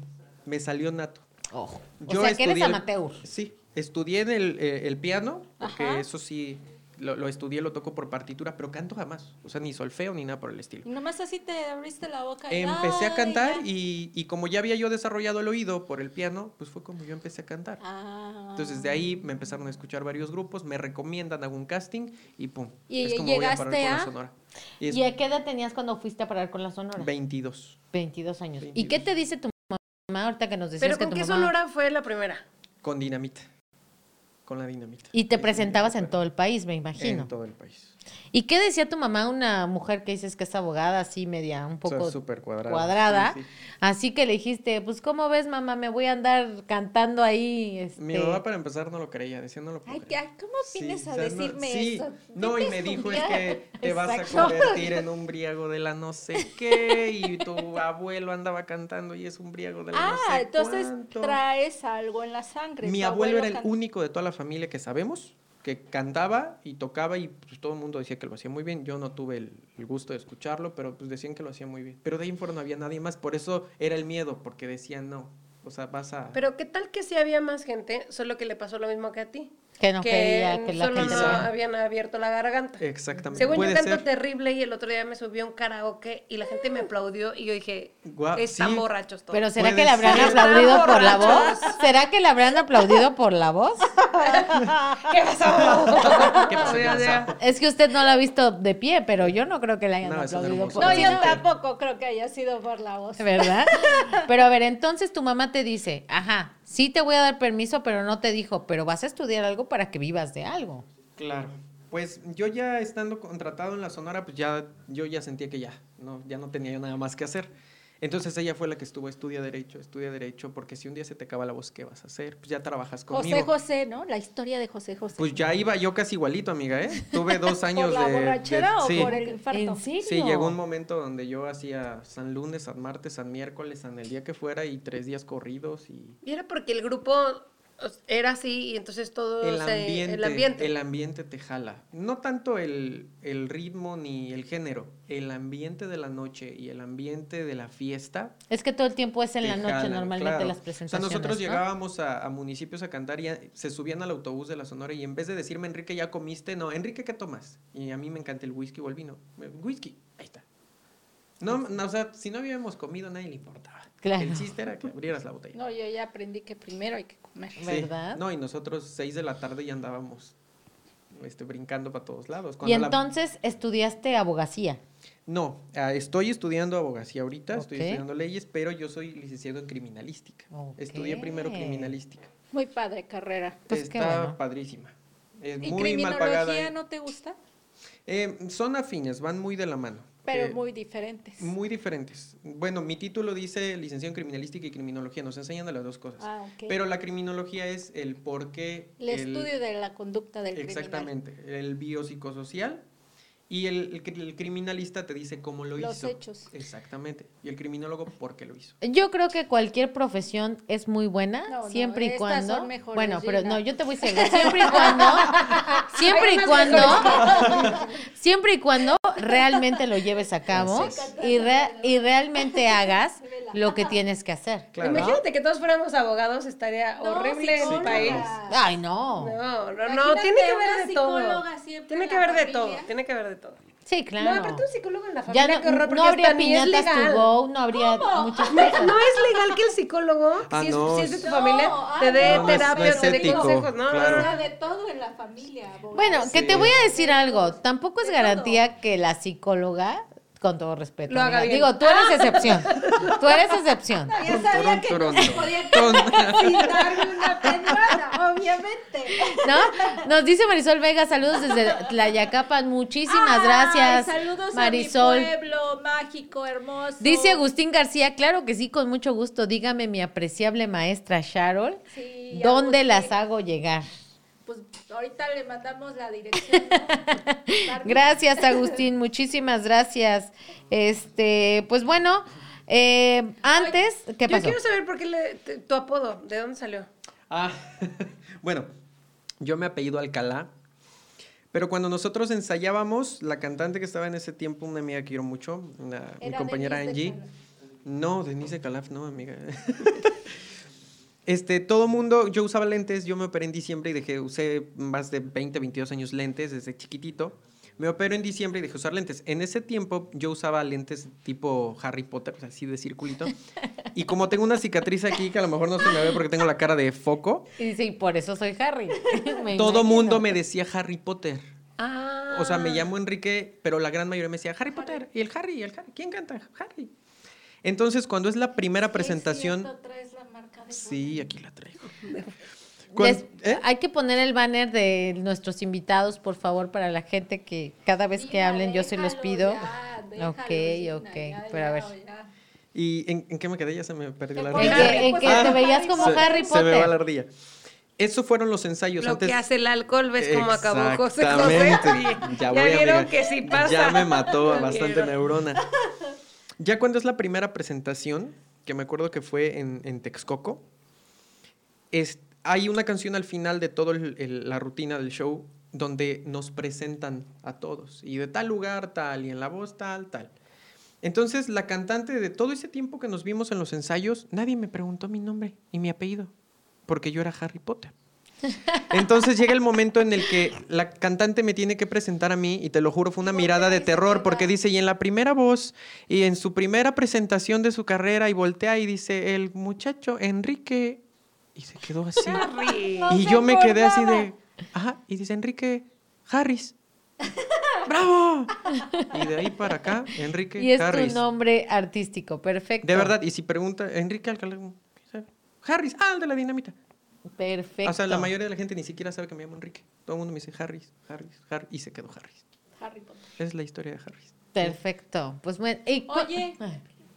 S4: me salió nato.
S1: Ojo.
S4: Yo
S1: o sea, que eres amateur.
S4: Sí, estudié en el, eh, el piano, porque
S2: Ajá.
S4: eso sí, lo, lo estudié, lo toco por partitura, pero canto jamás. O sea, ni solfeo ni nada por el estilo.
S2: Y nomás así te abriste la boca. y,
S4: Empecé a cantar y, y como ya había yo desarrollado el oído por el piano, pues fue como yo empecé a cantar.
S2: Ah.
S4: Entonces de ahí me empezaron a escuchar varios grupos, me recomiendan, hago un casting y pum.
S2: ¿Y
S4: es como voy a parar
S2: llegaste
S4: con la sonora. Y es
S1: ¿Y a qué edad tenías cuando fuiste a parar con la Sonora?
S4: 22.
S1: 22 años. ¿Y
S4: 22.
S1: qué te dice tu mamá ahorita que nos decías
S3: Pero
S1: que
S3: ¿con
S1: tu
S3: qué
S1: mamá...
S3: sonora fue la primera?
S4: Con dinamita. Con la dinamita.
S1: Y te presentabas en todo el país, me imagino.
S4: En todo el país.
S1: ¿Y qué decía tu mamá, una mujer que dices que es abogada, así media, un
S4: O sea,
S1: poco
S4: súper cuadrada.
S1: cuadrada?
S4: Sí, sí.
S1: Así que le dijiste, pues, ¿cómo ves, mamá? Me voy a andar cantando ahí. Este...
S4: Mi mamá para empezar no lo creía, decía no lo puedo
S2: Ay,
S4: creer".
S2: ya, ¿cómo
S4: Sí,
S2: vienes a
S4: o sea, no-
S2: decirme
S4: sí,
S2: eso?
S4: No, y me dijo es que te vas a convertir en un briago de la no sé qué y tu abuelo andaba cantando y es un briago de la no
S2: Ah,
S4: sé
S2: entonces
S4: cuánto.
S2: traes algo en la sangre.
S4: Mi abuelo era el único de toda la familia que sabemos que cantaba y tocaba y pues todo el mundo decía que lo hacía muy bien. Yo no tuve el, gusto de escucharlo, pero pues decían que lo hacía muy bien. Pero de ahí en fuera no había nadie más, por eso era el miedo, porque decían no. O sea, vas a...
S3: Pero qué tal que sí había más gente, solo que le pasó lo mismo que a ti.
S1: Que no quería que la
S3: solo
S1: gente
S3: no habían abierto la garganta.
S4: Exactamente.
S3: Según yo canto
S4: ser.
S3: terrible y el otro día me subió un karaoke y la gente me aplaudió y yo dije,
S4: Guau,
S3: están
S4: sí.
S3: borrachos todos.
S1: Pero ¿será que le habrán
S4: ser.
S1: aplaudido por la voz? ¿Será que le habrán aplaudido por la voz?
S3: ¿Qué pasó?
S4: ¿Qué pasó?
S1: Es que usted no la ha visto de pie, pero yo no creo que le hayan
S4: No,
S1: aplaudido por
S2: No,
S1: sí,
S2: yo
S4: Sí.
S2: tampoco creo que haya sido por la voz.
S1: ¿Verdad? Pero a ver, entonces tu mamá te dice, ajá, sí te voy a dar permiso, pero no te dijo, pero vas a estudiar algo para que vivas de algo.
S4: Claro. Pues yo ya estando contratado en la Sonora, pues ya yo ya sentía que ya, no, ya no tenía yo nada más que hacer. Entonces ella fue la que estuvo, estudia derecho, estudia derecho, porque si un día se te acaba la voz, ¿qué vas a hacer? Pues ya trabajas conmigo.
S2: José José, ¿no? La historia de José José.
S4: Pues ya iba yo casi igualito, amiga, ¿eh? Tuve dos años
S2: ¿Por la
S4: de... de-
S2: borrachera o
S4: sí.
S2: por el infarto?
S1: ¿En serio?
S4: Sí, llegó un momento donde yo hacía San Lunes, San Martes, San Miércoles, San el día que fuera y tres días corridos y...
S3: Y era porque el grupo era así y entonces todo
S4: El
S3: se-
S4: ambiente,
S3: el ambiente.
S4: el ambiente te jala. No tanto el, el ritmo ni el género, el ambiente de la noche y el ambiente de la fiesta.
S1: Es que todo el tiempo es en la noche
S4: jalan,
S1: normalmente
S4: claro.
S1: las
S4: O
S1: presentaciones.
S4: sea, nosotros
S1: ¿no?
S4: llegábamos a, a municipios a cantar y a- se subían al autobús de la Sonora y en vez de decirme, Enrique, ¿ya comiste? No, Enrique, ¿qué tomas? Y a mí me encanta el whisky o el vino. Whisky, ahí está. No, no, o sea, si no habíamos comido, nadie le importaba.
S1: Claro.
S4: El chiste era que abrieras la botella.
S2: No, yo ya aprendí que primero hay que comer.
S4: Sí.
S1: ¿Verdad?
S4: No, y nosotros seis de la tarde ya andábamos este, brincando para todos lados.
S1: Y
S4: la-
S1: entonces estudiaste abogacía.
S4: No, ah, estoy estudiando abogacía ahorita, estoy estudiando leyes, pero yo soy licenciado en criminalística. Estudié primero criminalística.
S2: Muy padre carrera.
S1: Pues
S4: Está
S1: bueno.
S4: padrísima. Es
S2: ¿Y
S4: muy mal pagada.
S2: criminología no te gusta?
S4: Eh, son afines, van muy de la mano.
S2: Pero
S4: Eh,
S2: muy diferentes.
S4: muy diferentes. Bueno, mi título dice licenciado en criminalística y criminología, nos enseñan de las dos cosas.
S2: Ah, ok.
S4: Pero la criminología es el por qué...
S2: el, estudio de la conducta del criminal.
S4: Exactamente, el biopsicosocial y el, el cri- el criminalista te dice cómo lo
S2: Los
S4: hizo.
S2: hechos.
S4: Exactamente. Y el criminólogo por qué lo hizo.
S1: Yo creo que cualquier profesión es muy buena,
S2: No, no,
S1: siempre y
S2: estas
S1: cuando.
S2: son mejores,
S1: bueno, pero no, yo te voy a decir, siempre y cuando, siempre y cuando, siempre y cuando realmente lo lleves a cabo y, re- y realmente hagas lo que tienes que hacer.
S4: Claro.
S3: Imagínate que todos fuéramos abogados, estaría
S2: No,
S3: horrible el país.
S1: Ay, no.
S3: No, no, no, tiene que ver de todo. Tiene
S2: en
S3: que ver de todo, tiene que ver de todo.
S1: Sí,
S3: No,
S1: claro.
S3: aparte un psicólogo en la
S1: Ya
S3: familia,
S1: no,
S3: qué horror, porque
S1: no habría
S3: hasta ni es
S1: piñatas to
S3: legal.
S1: go, no habría muchas
S3: no es legal que el psicólogo,
S4: Ah,
S3: si, es,
S4: no,
S3: si es de tu
S2: No,
S3: familia,
S2: ah,
S3: te dé
S2: no, no
S3: terapia,
S4: no
S3: te dé consejos. No,
S4: claro.
S3: no,
S2: O
S3: no.
S2: sea, de todo en la familia.
S1: Bueno, que te voy a decir algo, tampoco es
S2: De
S1: garantía que la psicóloga, con todo respeto,
S3: Lo haga
S1: amiga,
S3: bien.
S1: digo, tú eres excepción, tú eres excepción.
S2: No, yo sabía que no podía sin darme una pedrada, obviamente.
S1: ¿No? Nos dice Marisol Vega, saludos desde Tlayacapan, muchísimas
S2: Ay,
S1: gracias.
S2: Saludos
S1: Marisol.
S2: a mi pueblo mágico, hermoso.
S1: Dice Agustín García, claro que sí, con mucho gusto. Dígame, mi apreciable maestra Sharon,
S2: Sí,
S1: ¿dónde
S2: Agustín.
S1: las hago llegar?
S2: Ahorita le mandamos la dirección.
S1: Gracias, Agustín, muchísimas gracias. Este, pues bueno, eh, antes, ¿qué
S3: Yo
S1: pasó?
S3: quiero saber por qué le- te- tu apodo, ¿de dónde salió?
S4: Ah, bueno, yo me apellido Alcalá, pero cuando nosotros ensayábamos, la cantante que estaba en ese tiempo, una amiga que quiero mucho, una- mi
S2: Era
S4: compañera
S2: Denise
S4: Angie. No, Denise de Calaf, no, amiga. Este, todo mundo, yo usaba lentes, yo me operé en diciembre y dejé, usé más de 20, 22 años lentes desde chiquitito. Me operé en diciembre y dejé usar lentes. En ese tiempo yo usaba lentes tipo Harry Potter, así de circulito. Y como tengo una cicatriz aquí que a lo mejor no se me ve porque tengo la cara de foco,
S1: Y sí, por eso soy Harry. Me
S4: todo
S1: imagino.
S4: mundo me decía Harry Potter.
S3: Ah.
S4: O sea, me llamo Enrique, pero la gran mayoría me decía Harry Potter. Y el Harry, y el Harry. ¿Quién canta? Harry. Entonces, cuando es la primera presentación...
S2: Cierto, traes marca de
S4: Sí, aquí la traigo.
S1: Les-
S4: ¿eh?
S1: Hay que poner el banner de nuestros invitados, por favor, para la gente que cada vez que hablen yo se los pido.
S2: ya, déjalo,
S1: ok, ok.
S2: ya,
S1: Pero a ver.
S2: ya.
S4: ¿Y en, en qué me quedé? Ya se me perdió la
S1: En
S4: ardilla.
S1: que, en
S2: Potter.
S1: que
S2: Ah.
S1: te veías como
S4: Se-
S1: Harry
S4: Se me va la
S1: Potter.
S4: ardilla. Esos fueron los ensayos.
S3: Lo
S4: Antes,
S3: que hace el alcohol, ¿ves cómo acabó José José?
S4: Ya,
S3: Ya,
S4: voy,
S3: vieron
S4: amiga.
S3: que sí pasa.
S4: Ya me mató a bastante
S3: vieron.
S4: neurona. Ya cuando es la primera presentación, que me acuerdo que fue en, en Texcoco, es, hay una canción al final de toda la rutina del show donde nos presentan a todos. Y de tal lugar, tal, y en la voz, tal, tal. Entonces, la cantante de todo ese tiempo que nos vimos en los ensayos, nadie me preguntó mi nombre y mi apellido, porque yo era Harry Potter. Entonces llega el momento en el que la cantante me tiene que presentar a mí y te lo juro fue una mirada de terror porque dice y en la primera voz y en su primera presentación de su carrera y voltea y dice el muchacho Enrique y se quedó así.
S3: Harry.
S2: No
S4: y yo me quedé así de ajá y dice Enrique Harris bravo y de ahí para acá Enrique
S1: Y es
S4: Harris.
S1: tu nombre artístico, perfecto.
S4: de verdad y si pregunta Enrique Alcalá Harris ah el de la dinamita
S1: Perfecto.
S4: o sea, la mayoría de la gente ni siquiera sabe que me llamo Enrique. Todo el mundo me dice Harris, Harris, Harris, y se quedó Harris.
S2: Harry Potter.
S4: Es la historia de Harris.
S1: Perfecto. Pues bueno.
S2: Oye,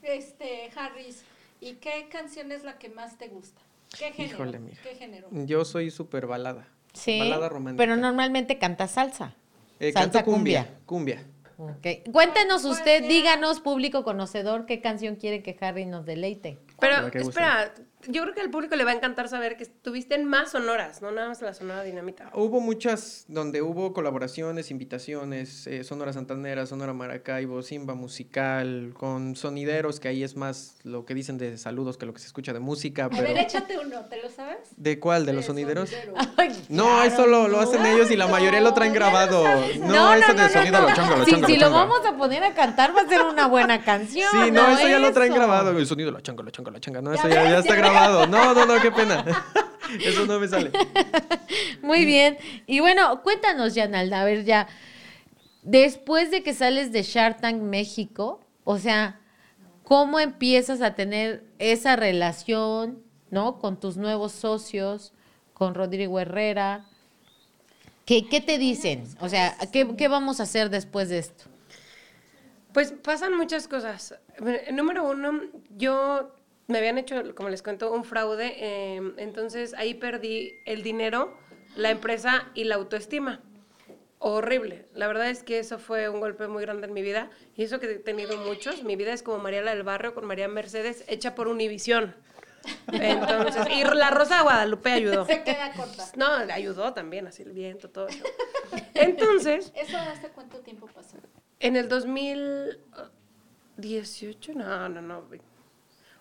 S2: este, Harris, ¿y qué canción es la que más te gusta? ¿Qué género?
S4: Híjole, mija.
S2: ¿Qué género?
S4: Yo soy súper balada.
S1: Sí.
S4: Balada romántica.
S1: Pero normalmente canta salsa.
S4: Eh,
S1: salsa
S4: canto cumbia. Cumbia.
S1: Ok. Cuéntenos
S2: ¿Cuál
S1: usted, díganos, público conocedor, qué canción quiere que Harry nos deleite.
S3: Pero espera, yo creo que al público le va a encantar saber que estuviste en más sonoras, no nada más la sonora dinamita.
S4: Hubo muchas donde hubo colaboraciones, invitaciones, eh, Sonora Santanera, Sonora Maracaibo, Simba Musical, con sonideros, que ahí es más lo que dicen de saludos que lo que se escucha de música.
S2: A ver, échate uno, ¿te lo sabes?
S4: ¿De cuál? ¿De los sonideros?
S2: sonidero.
S4: No,
S1: Claro,
S4: eso lo, lo
S1: no.
S4: hacen ellos y la mayoría lo traen
S2: No, lo
S4: grabado.
S2: sabes.
S4: No, eso de sonido lo chonga, lo
S1: Si,
S4: chonga,
S1: si
S4: lo
S1: lo vamos a poner a cantar, va a ser una buena canción.
S4: Sí, no, eso ya lo traen grabado. El sonido la changa, la changa, la changa. No, eso ya, ya está
S2: ya
S4: grabado. No, no, no, qué pena. Eso no me sale.
S1: Muy bien. Y bueno, cuéntanos, Yanalda, a ver ya, después de que sales de Shark Tank México, o sea, ¿cómo empiezas a tener esa relación, ¿no? Con tus nuevos socios, con Rodrigo Herrera. ¿Qué, qué te dicen? O sea, ¿qué, ¿qué vamos a hacer después de esto?
S3: Pues pasan muchas cosas. Número uno, yo me habían hecho, como les cuento, un fraude, eh, entonces ahí perdí el dinero, la empresa y la autoestima. Horrible. La verdad es que eso fue un golpe muy grande en mi vida y eso que he tenido muchos. Mi vida es como Mariela del Barrio con María Mercedes, hecha por Univisión. Entonces, y la Rosa de Guadalupe ayudó.
S2: Se queda corta.
S3: No, ayudó también, así el viento, todo eso. Entonces,
S2: ¿Eso hace cuánto tiempo pasó?
S3: en el 2018, no, no, no.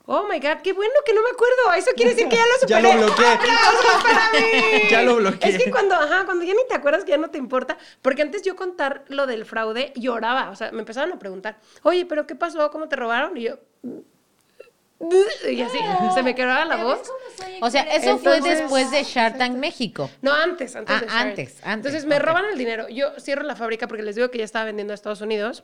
S3: Oh my God, qué bueno que no me acuerdo. Eso quiere decir que ya lo
S4: Ya
S3: superé.
S4: lo bloqueé.
S3: ¡Aplausos para mí!
S4: Ya lo bloqueé.
S3: Es que cuando, ajá, cuando ya ni te acuerdas que ya no te importa, porque antes yo contar lo del fraude lloraba, o sea, me empezaron a preguntar, oye, pero ¿qué pasó? ¿Cómo te robaron? Y yo, y así, se me quedaba la
S2: ¿Ya
S3: voz.
S1: O sea, eso fue después de Shark Tank México.
S3: No, antes, antes
S1: Ah,
S3: de
S1: antes, antes,
S3: Entonces me roban el dinero. Yo cierro la fábrica porque les digo que ya estaba vendiendo a Estados Unidos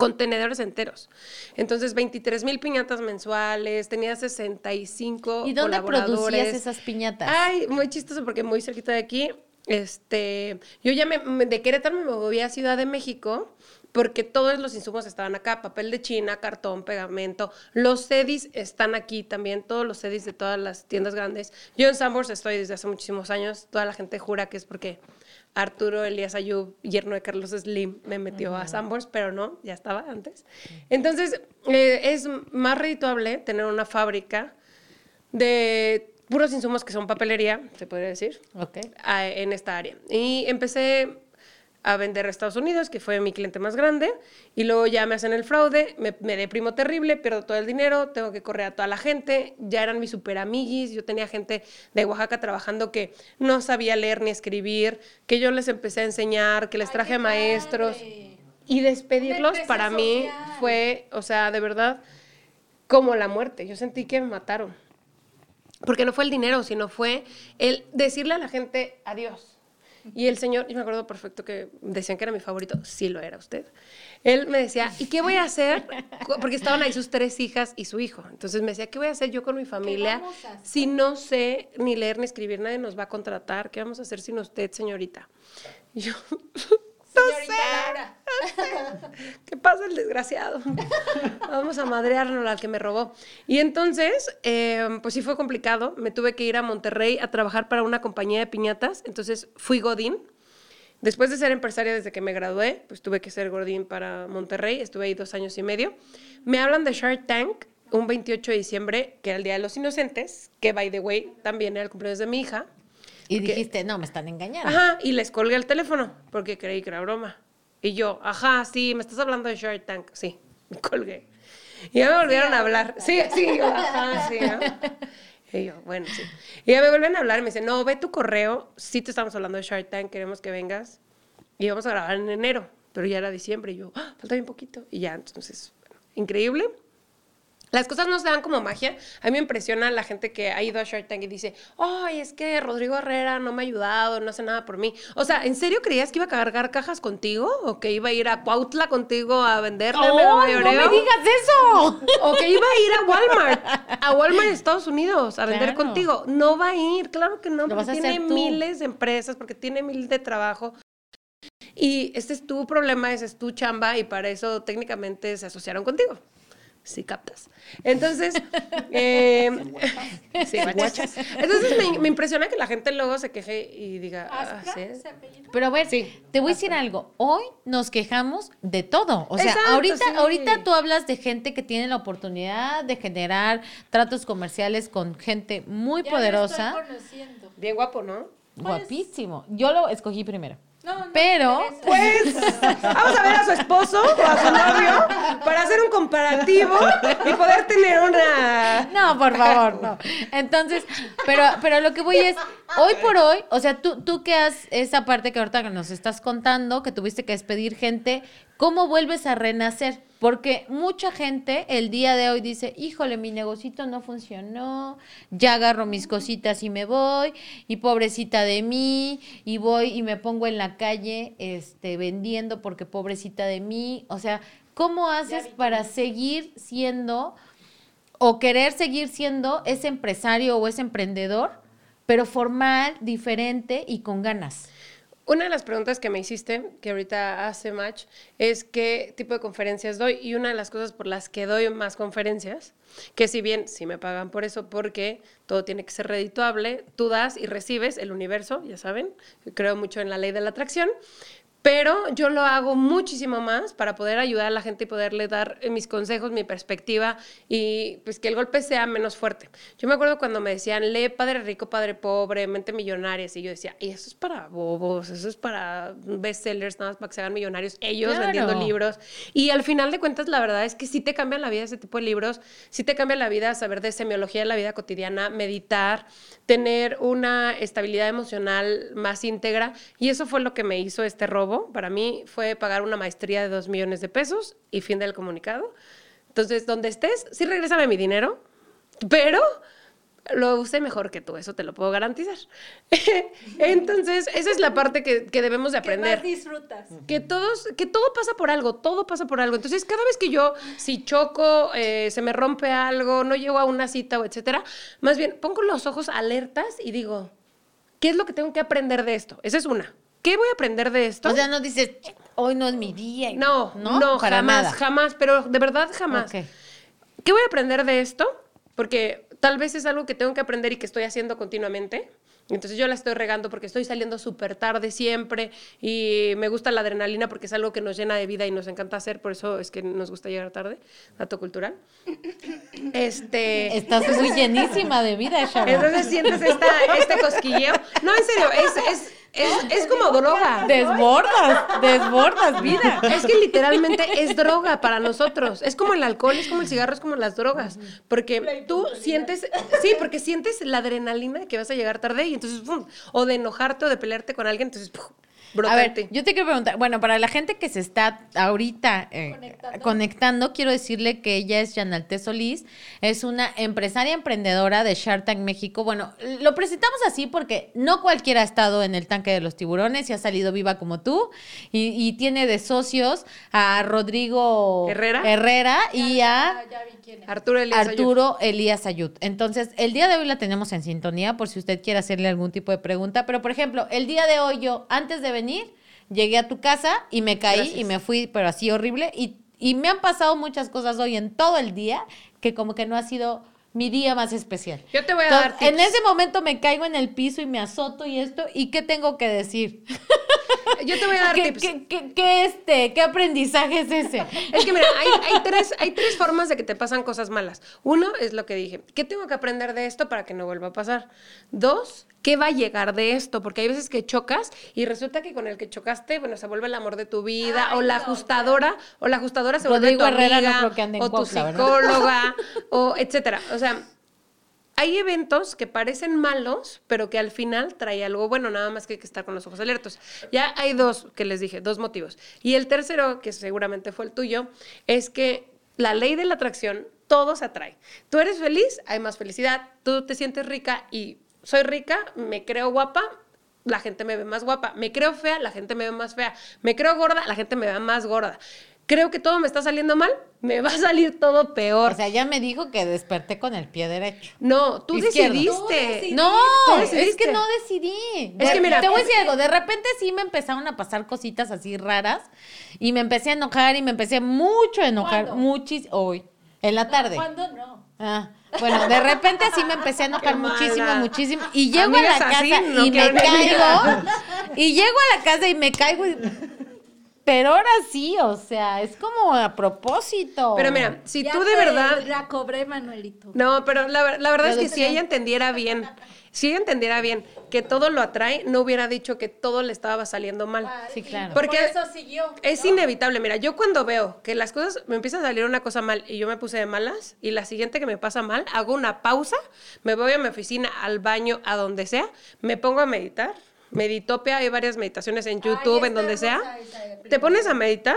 S3: contenedores enteros. Entonces, 23 mil piñatas mensuales, tenía 65
S1: ¿Y dónde
S3: colaboradores.
S1: producías esas piñatas?
S3: Ay, muy chistoso porque muy cerquita de aquí, este, yo ya me, me- de Querétaro me moví a Ciudad de México porque todos los insumos estaban acá, papel de China, cartón, pegamento, los CEDIs están aquí también, todos los CEDIs de todas las tiendas grandes. Yo en Sambors estoy desde hace muchísimos años, toda la gente jura que es porque Arturo Elías Ayub, yerno de Carlos Slim, me metió a Sambors, pero no, ya estaba antes. Entonces, eh, es más redituable tener una fábrica de puros insumos que son papelería, se podría decir,
S1: Ok.
S3: a- en esta área. Y empecé a vender a Estados Unidos, que fue mi cliente más grande, y luego ya me hacen el fraude, me, me deprimo terrible, pierdo todo el dinero, tengo que correr a toda la gente, ya eran mis super amiguis, yo tenía gente de Oaxaca trabajando que no sabía leer ni escribir, que yo les empecé a enseñar, que les traje maestros.
S2: padre.
S3: Y despedirlos para mí fue, o sea, de verdad, como la muerte. Yo sentí que me mataron. Porque no fue el dinero, sino fue el decirle a la gente adiós. Y el señor, yo me acuerdo perfecto que decían que era mi favorito, sí lo era usted. Él me decía, ¿y qué voy a hacer? Porque estaban ahí sus tres hijas y su hijo. Entonces me decía, ¿qué voy a hacer yo con mi familia si no sé ni leer ni escribir? Nadie nos va a contratar. ¿Qué vamos a hacer sin usted, señorita? Y yo,
S2: Señorita Laura.
S3: ¿Qué pasa el desgraciado? Vamos a madrearnos al que me robó. Y entonces, eh, pues sí fue complicado. Me tuve que ir a Monterrey a trabajar para una compañía de piñatas. Entonces fui Godín. Después de ser empresaria desde que me gradué, pues tuve que ser Godín para Monterrey. Estuve ahí dos años y medio. Me hablan de Shark Tank un 28 de diciembre, que era el Día de los Inocentes, que, by the way, también era el cumpleaños de mi hija.
S1: Y
S3: Porque-
S1: dijiste, no, me están engañando.
S3: Ajá, y les colgué el teléfono porque creí que era broma. Y yo, ajá, sí, me estás hablando de Shark Tank. Sí, me colgué. Y ya me volvieron a hablar. Sí, sí, yo, ajá, sí. ¿no? Y yo, bueno, sí. Y ya me vuelven a hablar y me dicen, no, ve tu correo, sí te estamos hablando de Shark Tank, queremos que vengas. Y vamos a grabar en enero, pero ya era diciembre. Y yo, ah, falta bien poquito. Y ya, entonces, bueno, increíble. Las cosas no se dan como magia. A mí me impresiona la gente que ha ido a Shark Tank y dice, ay, es que Rodrigo Herrera no me ha ayudado, no hace nada por mí. O sea, ¿en serio creías que iba a cargar cajas contigo? ¿O que iba a ir a Cuautla contigo a venderle
S1: ¡Oh,
S3: Mega
S1: no
S3: Mayoreo?
S1: me digas eso!
S3: O que iba a ir a Walmart, a Walmart en Estados Unidos a vender
S1: Claro.
S3: contigo. No va a ir, claro que no,
S1: Lo
S3: porque tiene miles de empresas, porque tiene miles de trabajo. Y este es tu problema, ese es tu chamba, y para eso técnicamente se asociaron contigo. Sí, captas. Entonces, eh, sí, guachas. Entonces me, me impresiona que la gente luego se queje y diga, ah.
S1: Pero a ver,
S3: Sí,
S1: te voy a decir algo. Hoy nos quejamos de todo. O sea,
S3: Exacto,
S1: ahorita,
S3: sí.
S1: ahorita tú hablas de gente que tiene la oportunidad de generar tratos comerciales con gente muy
S2: Ya lo
S1: poderosa.
S2: estoy conociendo.
S3: Bien guapo, ¿no?
S1: Guapísimo. Yo lo escogí primero.
S2: No, no
S1: Pero.
S3: Pues vamos a ver a su esposo o a su novio para hacer un comparativo y poder tener una...
S1: No, por favor, no. Entonces, pero, pero lo que voy es, hoy por hoy, o sea, tú, tú que has, esa parte que ahorita que nos estás contando, que tuviste que despedir gente, ¿cómo vuelves a renacer? Porque mucha gente el día de hoy dice, híjole, mi negocito no funcionó, ya agarro mis cositas y me voy, y pobrecita de mí, y voy y me pongo en la calle este, vendiendo porque pobrecita de mí. O sea, ¿cómo haces para seguir siendo o querer seguir siendo ese empresario o ese emprendedor, pero formal, diferente y con ganas.
S3: Una de las preguntas que me hiciste, que ahorita hace match, es qué tipo de conferencias doy. Y una de las cosas por las que doy más conferencias, que si bien sí me pagan por eso, porque todo tiene que ser redituable, tú das y recibes el universo, ya saben, creo mucho en la ley de la atracción. Pero yo lo hago muchísimo más para poder ayudar a la gente y poderle dar eh, mis consejos, mi perspectiva y pues que el golpe sea menos fuerte. Yo me acuerdo cuando me decían, lee Padre Rico, Padre Pobre, Mente Millonaria, y yo decía, y eso es para bobos, eso es para bestsellers, nada más para que se hagan millonarios ellos
S1: Claro.
S3: vendiendo libros. Y al final de cuentas, la verdad es que sí te cambian la vida ese tipo de libros, sí te cambia la vida saber de semiología de la vida cotidiana, meditar, tener una estabilidad emocional más íntegra. Y eso fue lo que me hizo este robo. Para mí fue pagar una maestría de dos millones de pesos y fin del comunicado. Entonces, donde estés, sí regrésame mi dinero, pero lo usé mejor que tú, eso te lo puedo garantizar. Entonces, esa es la parte que, que debemos de
S2: ¿Qué
S3: aprender
S2: más disfrutas?
S3: que todos, que todo pasa por algo, todo pasa por algo. Entonces, cada vez que yo, si choco, eh, se me rompe algo, no llego a una cita o etcétera, más bien pongo los ojos alertas y digo, ¿qué es lo que tengo que aprender de esto? Esa es una. ¿Qué voy a aprender de esto?
S1: O sea, no dices, hoy no es mi día. y-
S3: no, no,
S1: para
S3: jamás,
S1: nada.
S3: jamás, pero de verdad jamás.
S1: Ok.
S3: ¿Qué voy a aprender de esto? Porque tal vez es algo que tengo que aprender y que estoy haciendo continuamente. Entonces yo la estoy regando porque estoy saliendo súper tarde siempre y me gusta la adrenalina porque es algo que nos llena de vida y nos encanta hacer, por eso es que nos gusta llegar tarde, dato cultural. Este,
S1: Estás muy llenísima de vida, Sharon.
S3: entonces sientes esta, este cosquilleo. No, en serio, es, es, es, es como droga.
S1: Desbordas, desbordas vida.
S3: Es que literalmente es droga para nosotros. Es como el alcohol, es como el cigarro, es como las drogas. Porque tú sientes, sí, porque sientes la adrenalina de que vas a llegar tarde y entonces, ¡pum! o de enojarte o de pelearte con alguien, entonces, ¡pum!
S1: A ver, yo te quiero preguntar, bueno, para la gente que se está ahorita eh,
S2: Conectando.
S1: conectando. quiero decirle que ella es Yanalte Solís, es una empresaria emprendedora de Shark Tank México. Bueno, lo presentamos así porque no cualquiera ha estado en el tanque de los tiburones y ha salido viva como tú y, y tiene de socios a Rodrigo
S3: Herrera.
S1: Herrera y a...
S2: Ya vi quién es.
S3: Arturo Elías.
S1: Arturo Elías Ayud. Entonces, el día de hoy la tenemos en sintonía por si usted quiere hacerle algún tipo de pregunta. Pero, por ejemplo, el día de hoy yo, antes de venir, llegué a tu casa y me caí
S3: Gracias.
S1: y me fui, pero así horrible. Y, y me han pasado muchas cosas hoy en todo el día que como que no ha sido mi día más especial.
S3: Yo te voy a
S1: Entonces,
S3: dar tips.
S1: en ese momento me caigo en el piso y me azoto y esto. ¿Y qué tengo que decir?
S3: Yo te voy a dar
S1: ¿Qué,
S3: tips.
S1: qué- qué- qué este? ¿Qué aprendizaje es ese?
S3: Es que mira, hay, hay tres, hay tres formas de que te pasan cosas malas. Uno es lo que dije, ¿qué tengo que aprender de esto para que no vuelva a pasar? Dos, ¿qué va a llegar de esto? Porque hay veces que chocas y resulta que con el que chocaste, bueno, se vuelve el amor de tu vida,
S2: Ay,
S3: o la
S2: no,
S3: ajustadora, o la ajustadora se
S1: Rodrigo
S3: vuelve tu
S1: Herrera no
S3: amiga,
S1: creo que
S3: o tu psicóloga, o etcétera. O sea, hay eventos que parecen malos, pero que al final trae algo bueno, nada más que hay que estar con los ojos abiertos. Ya hay dos que les dije, dos motivos. Y el tercero, que seguramente fue el tuyo, es que la ley de la atracción, todo se atrae. Tú eres feliz, hay más felicidad, tú te sientes rica y soy rica, me creo guapa, la gente me ve más guapa. Me creo fea, la gente me ve más fea. Me creo gorda, la gente me ve más gorda. Creo que todo me está saliendo mal, me va a salir todo peor.
S1: O sea, ya me dijo que desperté con el pie derecho.
S3: no, tú
S1: izquierdo.
S3: decidiste.
S2: Tú decidiste.
S1: No, es que no decidí.
S3: Es que mira,
S1: te voy a decir algo. De repente sí me empezaron a pasar cositas así raras y me empecé a enojar y me empecé mucho a enojar. Muchísimo. Hoy, en la tarde.
S2: ¿Cuándo no?
S1: Ah, bueno, de repente así me empecé a enojar muchísimo, muchísimo. Y llego
S3: Amigas
S1: a la
S3: así
S1: casa
S3: no
S1: y me caigo. Y llego a la casa y me caigo. y- Pero ahora sí, o sea, es como a propósito.
S3: Pero mira, si
S2: Ya
S3: tú de verdad...
S2: La cobré, Manuelito.
S3: No, pero la, la verdad es que si ella entendiera bien, si ella entendiera bien que todo lo atrae, no hubiera dicho que todo le estaba saliendo mal.
S2: Ah,
S1: Sí, claro.
S3: Porque
S2: por eso siguió.
S3: Es
S2: ¿no?
S3: inevitable. Mira, yo cuando veo que las cosas me empieza a salir una cosa mal y yo me puse de malas y la siguiente que me pasa mal, hago una pausa, me voy a mi oficina, al baño, a donde sea, me pongo a meditar. Meditopia, hay varias meditaciones en YouTube,
S2: Ay,
S3: en donde sea.
S2: esa
S3: Te pones a meditar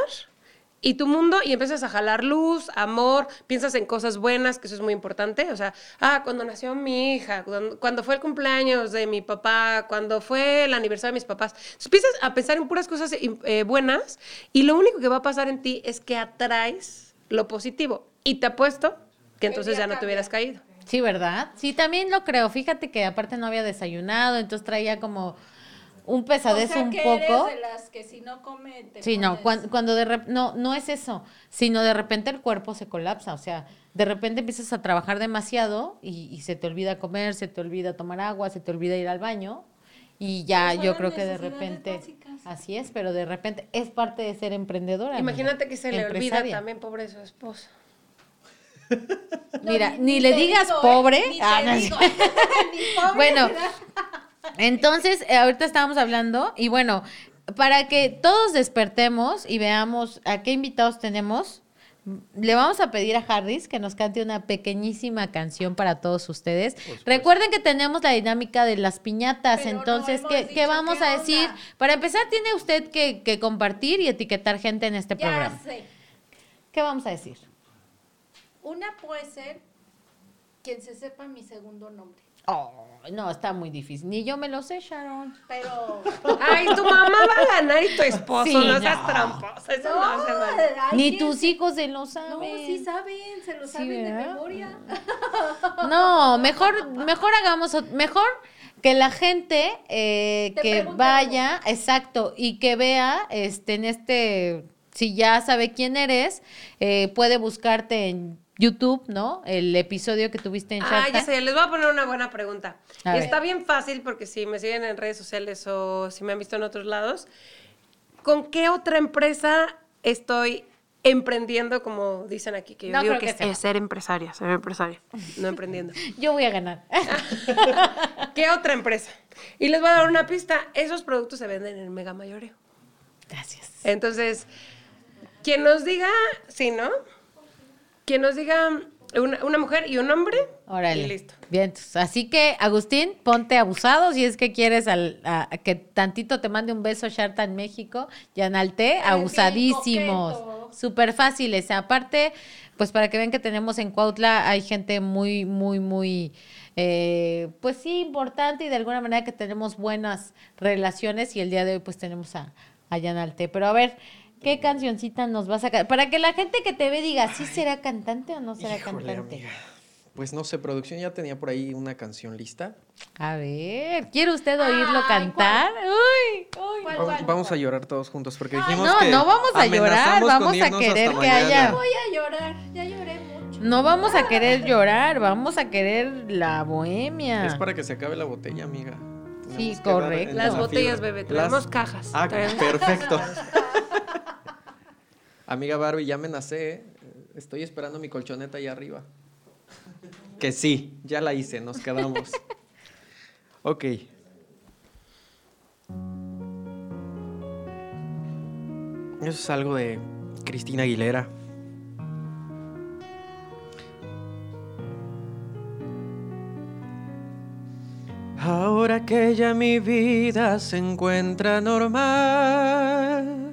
S3: y tu mundo y empiezas a jalar luz, amor, piensas en cosas buenas, que eso es muy importante. O sea, ah, cuando nació mi hija, cuando, cuando fue el cumpleaños de mi papá, cuando fue el aniversario de mis papás. Entonces, empiezas a pensar en puras cosas eh, buenas y lo único que va a pasar en ti es que atraes lo positivo. Y te apuesto que entonces ya no te hubieras caído.
S1: Sí, ¿verdad? Sí, también lo creo. Fíjate que aparte no había desayunado, entonces traía como un pesadez
S2: o sea,
S1: un
S2: que
S1: poco.
S2: Eres de las que si no come te
S1: Sí, no,
S2: pones-
S1: cuan- cuando, de repente, no, no es eso, sino de repente el cuerpo se colapsa, o sea, de repente empiezas a trabajar demasiado y, y se te olvida comer, se te olvida tomar agua, se te olvida ir al baño y ya
S2: Pues
S1: yo creo que de repente,
S2: básicas.
S1: así es, pero de repente es parte de ser emprendedora.
S3: Imagínate que se le olvida también, pobre su esposo.
S2: No,
S1: Mira, ni le digas
S2: digo, ¿eh?
S1: pobre.
S2: Ni
S1: Ah, no,
S2: digo. Ni pobre,
S1: Bueno. Entonces, eh, ahorita estábamos hablando y bueno, para que todos despertemos y veamos a qué invitados tenemos, le vamos a pedir a Harris que nos cante una pequeñísima canción para todos ustedes. Recuerden que tenemos la dinámica de las piñatas,
S2: Pero
S1: entonces, ¿qué, qué vamos
S2: qué
S1: a decir? Para empezar, tiene usted que, que compartir y etiquetar gente en este
S2: Ya
S1: programa.
S2: sé.
S1: ¿Qué vamos a decir?
S2: Una puede ser quien se sepa mi segundo nombre.
S1: Oh, no, está muy difícil. Ni yo me lo sé, Sharon.
S2: Pero.
S3: Ay, tu mamá va a ganar y tu esposo,
S1: Sí,
S3: no seas
S1: no.
S3: tramposa, eso no,
S2: No,
S3: se vale.
S1: Ni
S2: quien
S1: tus hijos se lo saben.
S2: No, sí saben, se lo
S1: Sí,
S2: saben de memoria.
S1: No, mejor, mejor hagamos, mejor que la gente eh, que vaya, exacto, y que vea, este, en este, si ya sabe quién eres, eh, puede buscarte en YouTube, ¿no? El episodio que tuviste en
S3: Ah,
S1: Shark
S3: ya
S1: Tank.
S3: sé, les voy a poner una buena pregunta.
S1: A
S3: Y
S1: ver.
S3: está bien fácil porque si me siguen en redes sociales o si me han visto en otros lados, ¿con qué otra empresa estoy emprendiendo, como dicen aquí? Que yo
S1: No
S3: digo
S1: creo
S3: que, es ser empresaria, ser empresaria, no emprendiendo.
S1: Yo voy a ganar.
S3: ¿Qué otra empresa? Y les voy a dar una pista, esos productos se venden en mega mayoreo.
S1: Gracias.
S3: Entonces, quien nos diga, sí, ¿no? Quien nos diga, Una, una mujer y un hombre.
S1: Órale.
S3: Y listo.
S1: Bien, entonces, así que, Agustín, ponte abusado si es que quieres al- a, a que tantito te mande un beso Sharta en México. Yanalte, abusadísimos. Súper fáciles. Aparte, pues para que vean que tenemos en Cuautla, hay gente muy, muy, muy, eh, pues sí, importante y de alguna manera que tenemos buenas relaciones y el día de hoy pues tenemos a, a Yanalte. Pero a ver, ¿qué cancioncita nos vas a sacar? Para que la gente que te ve diga, ¿sí será cantante o no será
S4: Híjole,
S1: cantante?
S4: amiga. Pues no sé, producción ya tenía por ahí una canción lista.
S1: A ver, ¿quiere usted oírlo
S2: Ay,
S1: cantar? Uy, uy.
S2: ¿Cuál,
S4: Va-
S2: cuál,
S4: Vamos
S2: cuál?
S4: a llorar todos juntos porque
S1: Ay,
S4: dijimos
S1: no,
S4: que
S1: no vamos a llorar, vamos a querer que
S4: mañana.
S1: haya-
S2: Voy a llorar, ya lloré mucho.
S1: No vamos a querer llorar, vamos a querer la bohemia.
S4: Es para que se acabe la botella, amiga.
S1: Sí,
S4: Tenemos
S1: correcto.
S3: Las
S4: la
S3: botellas,
S4: fibra.
S3: bebé.
S4: Las-
S3: Tenemos cajas.
S4: Ah,
S3: Traemos-
S4: perfecto. Amiga Barbie, ya me nacé. ¿eh? Estoy esperando mi colchoneta allá arriba. Que sí, ya la hice, nos quedamos. Ok. Eso es algo de Cristina Aguilera. Ahora que ya mi vida se encuentra normal,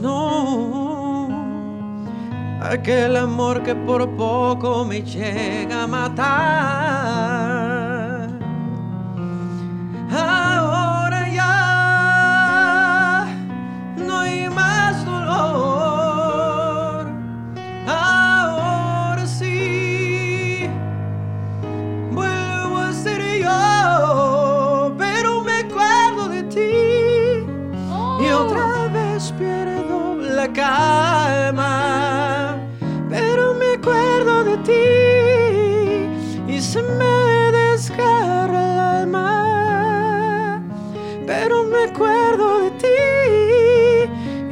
S4: No. Aquel amor que por poco me llega a matar. Ahora calma, pero me acuerdo de ti y se me desgarra el alma, pero me acuerdo de ti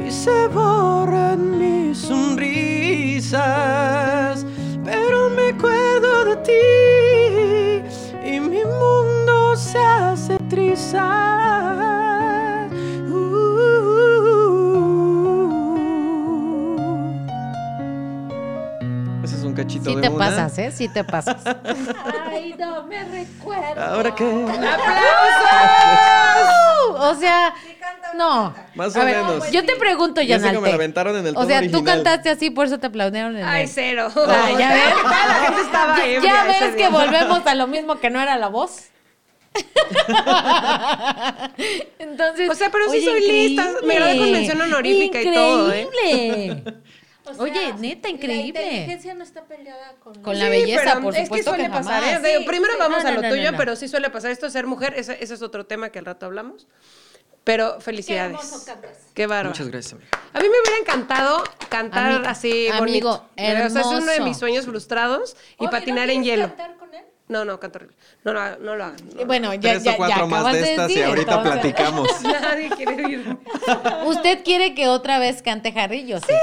S4: y se borran mis sonrisas,
S1: Sí
S4: de
S1: te
S4: una.
S1: pasas, ¿eh? Sí te pasas.
S2: Ay, no me recuerdo.
S4: Ahora que
S1: o sea, no.
S4: Más
S1: A
S4: o
S1: ver,
S4: menos.
S1: Yo te pregunto,
S4: Y eso que me aventaron en el
S1: O sea, tú cantaste así, por eso te aplaudieron en
S3: Ay,
S1: el...
S3: cero.
S1: Ah, ya ves.
S3: Toda la gente estaba
S1: Ya- Ya ves
S3: día.
S1: que volvemos a lo mismo que no era la voz. Entonces,
S3: O sea, pero sí
S1: oye,
S3: soy lista, me gradué con
S1: increíble,
S3: mención honorífica y todo, ¿eh?
S1: Increíble.
S2: O sea,
S1: Oye, neta, increíble.
S2: La inteligencia no está peleada con...
S1: Con
S3: Sí,
S1: la belleza,
S3: pero
S1: por
S3: es que
S1: supuesto
S3: suele
S1: que
S3: pasar,
S1: jamás.
S3: ¿eh?
S2: Sí,
S3: primero
S2: sí.
S3: vamos
S1: No,
S3: a lo
S1: no,
S3: tuyo,
S1: no, no.
S3: pero sí suele pasar esto, ser mujer, ese, ese es otro tema que al rato hablamos. Pero
S2: Qué
S3: felicidades.
S2: hermoso cantas.
S3: Qué bárbaro.
S4: Muchas gracias, amiga.
S3: A mí me hubiera encantado cantar
S1: Ami-
S3: así
S1: amigo,
S3: bonito. O sea, es uno de
S1: hermoso.
S3: mis sueños frustrados y
S2: Oye, ¿no
S3: patinar en hielo.
S2: cantar?
S3: No, no, canto horrible. No, no, no lo hagan. no.
S1: Bueno, ya,
S4: Tres
S1: ya,
S4: o cuatro
S1: ya
S4: más
S1: acabas
S4: de
S1: de
S4: estas y
S1: decir,
S4: ahorita
S1: entonces.
S4: platicamos.
S3: Nadie quiere oírme.
S1: ¿Usted quiere que otra vez cante Harry? Yo sí.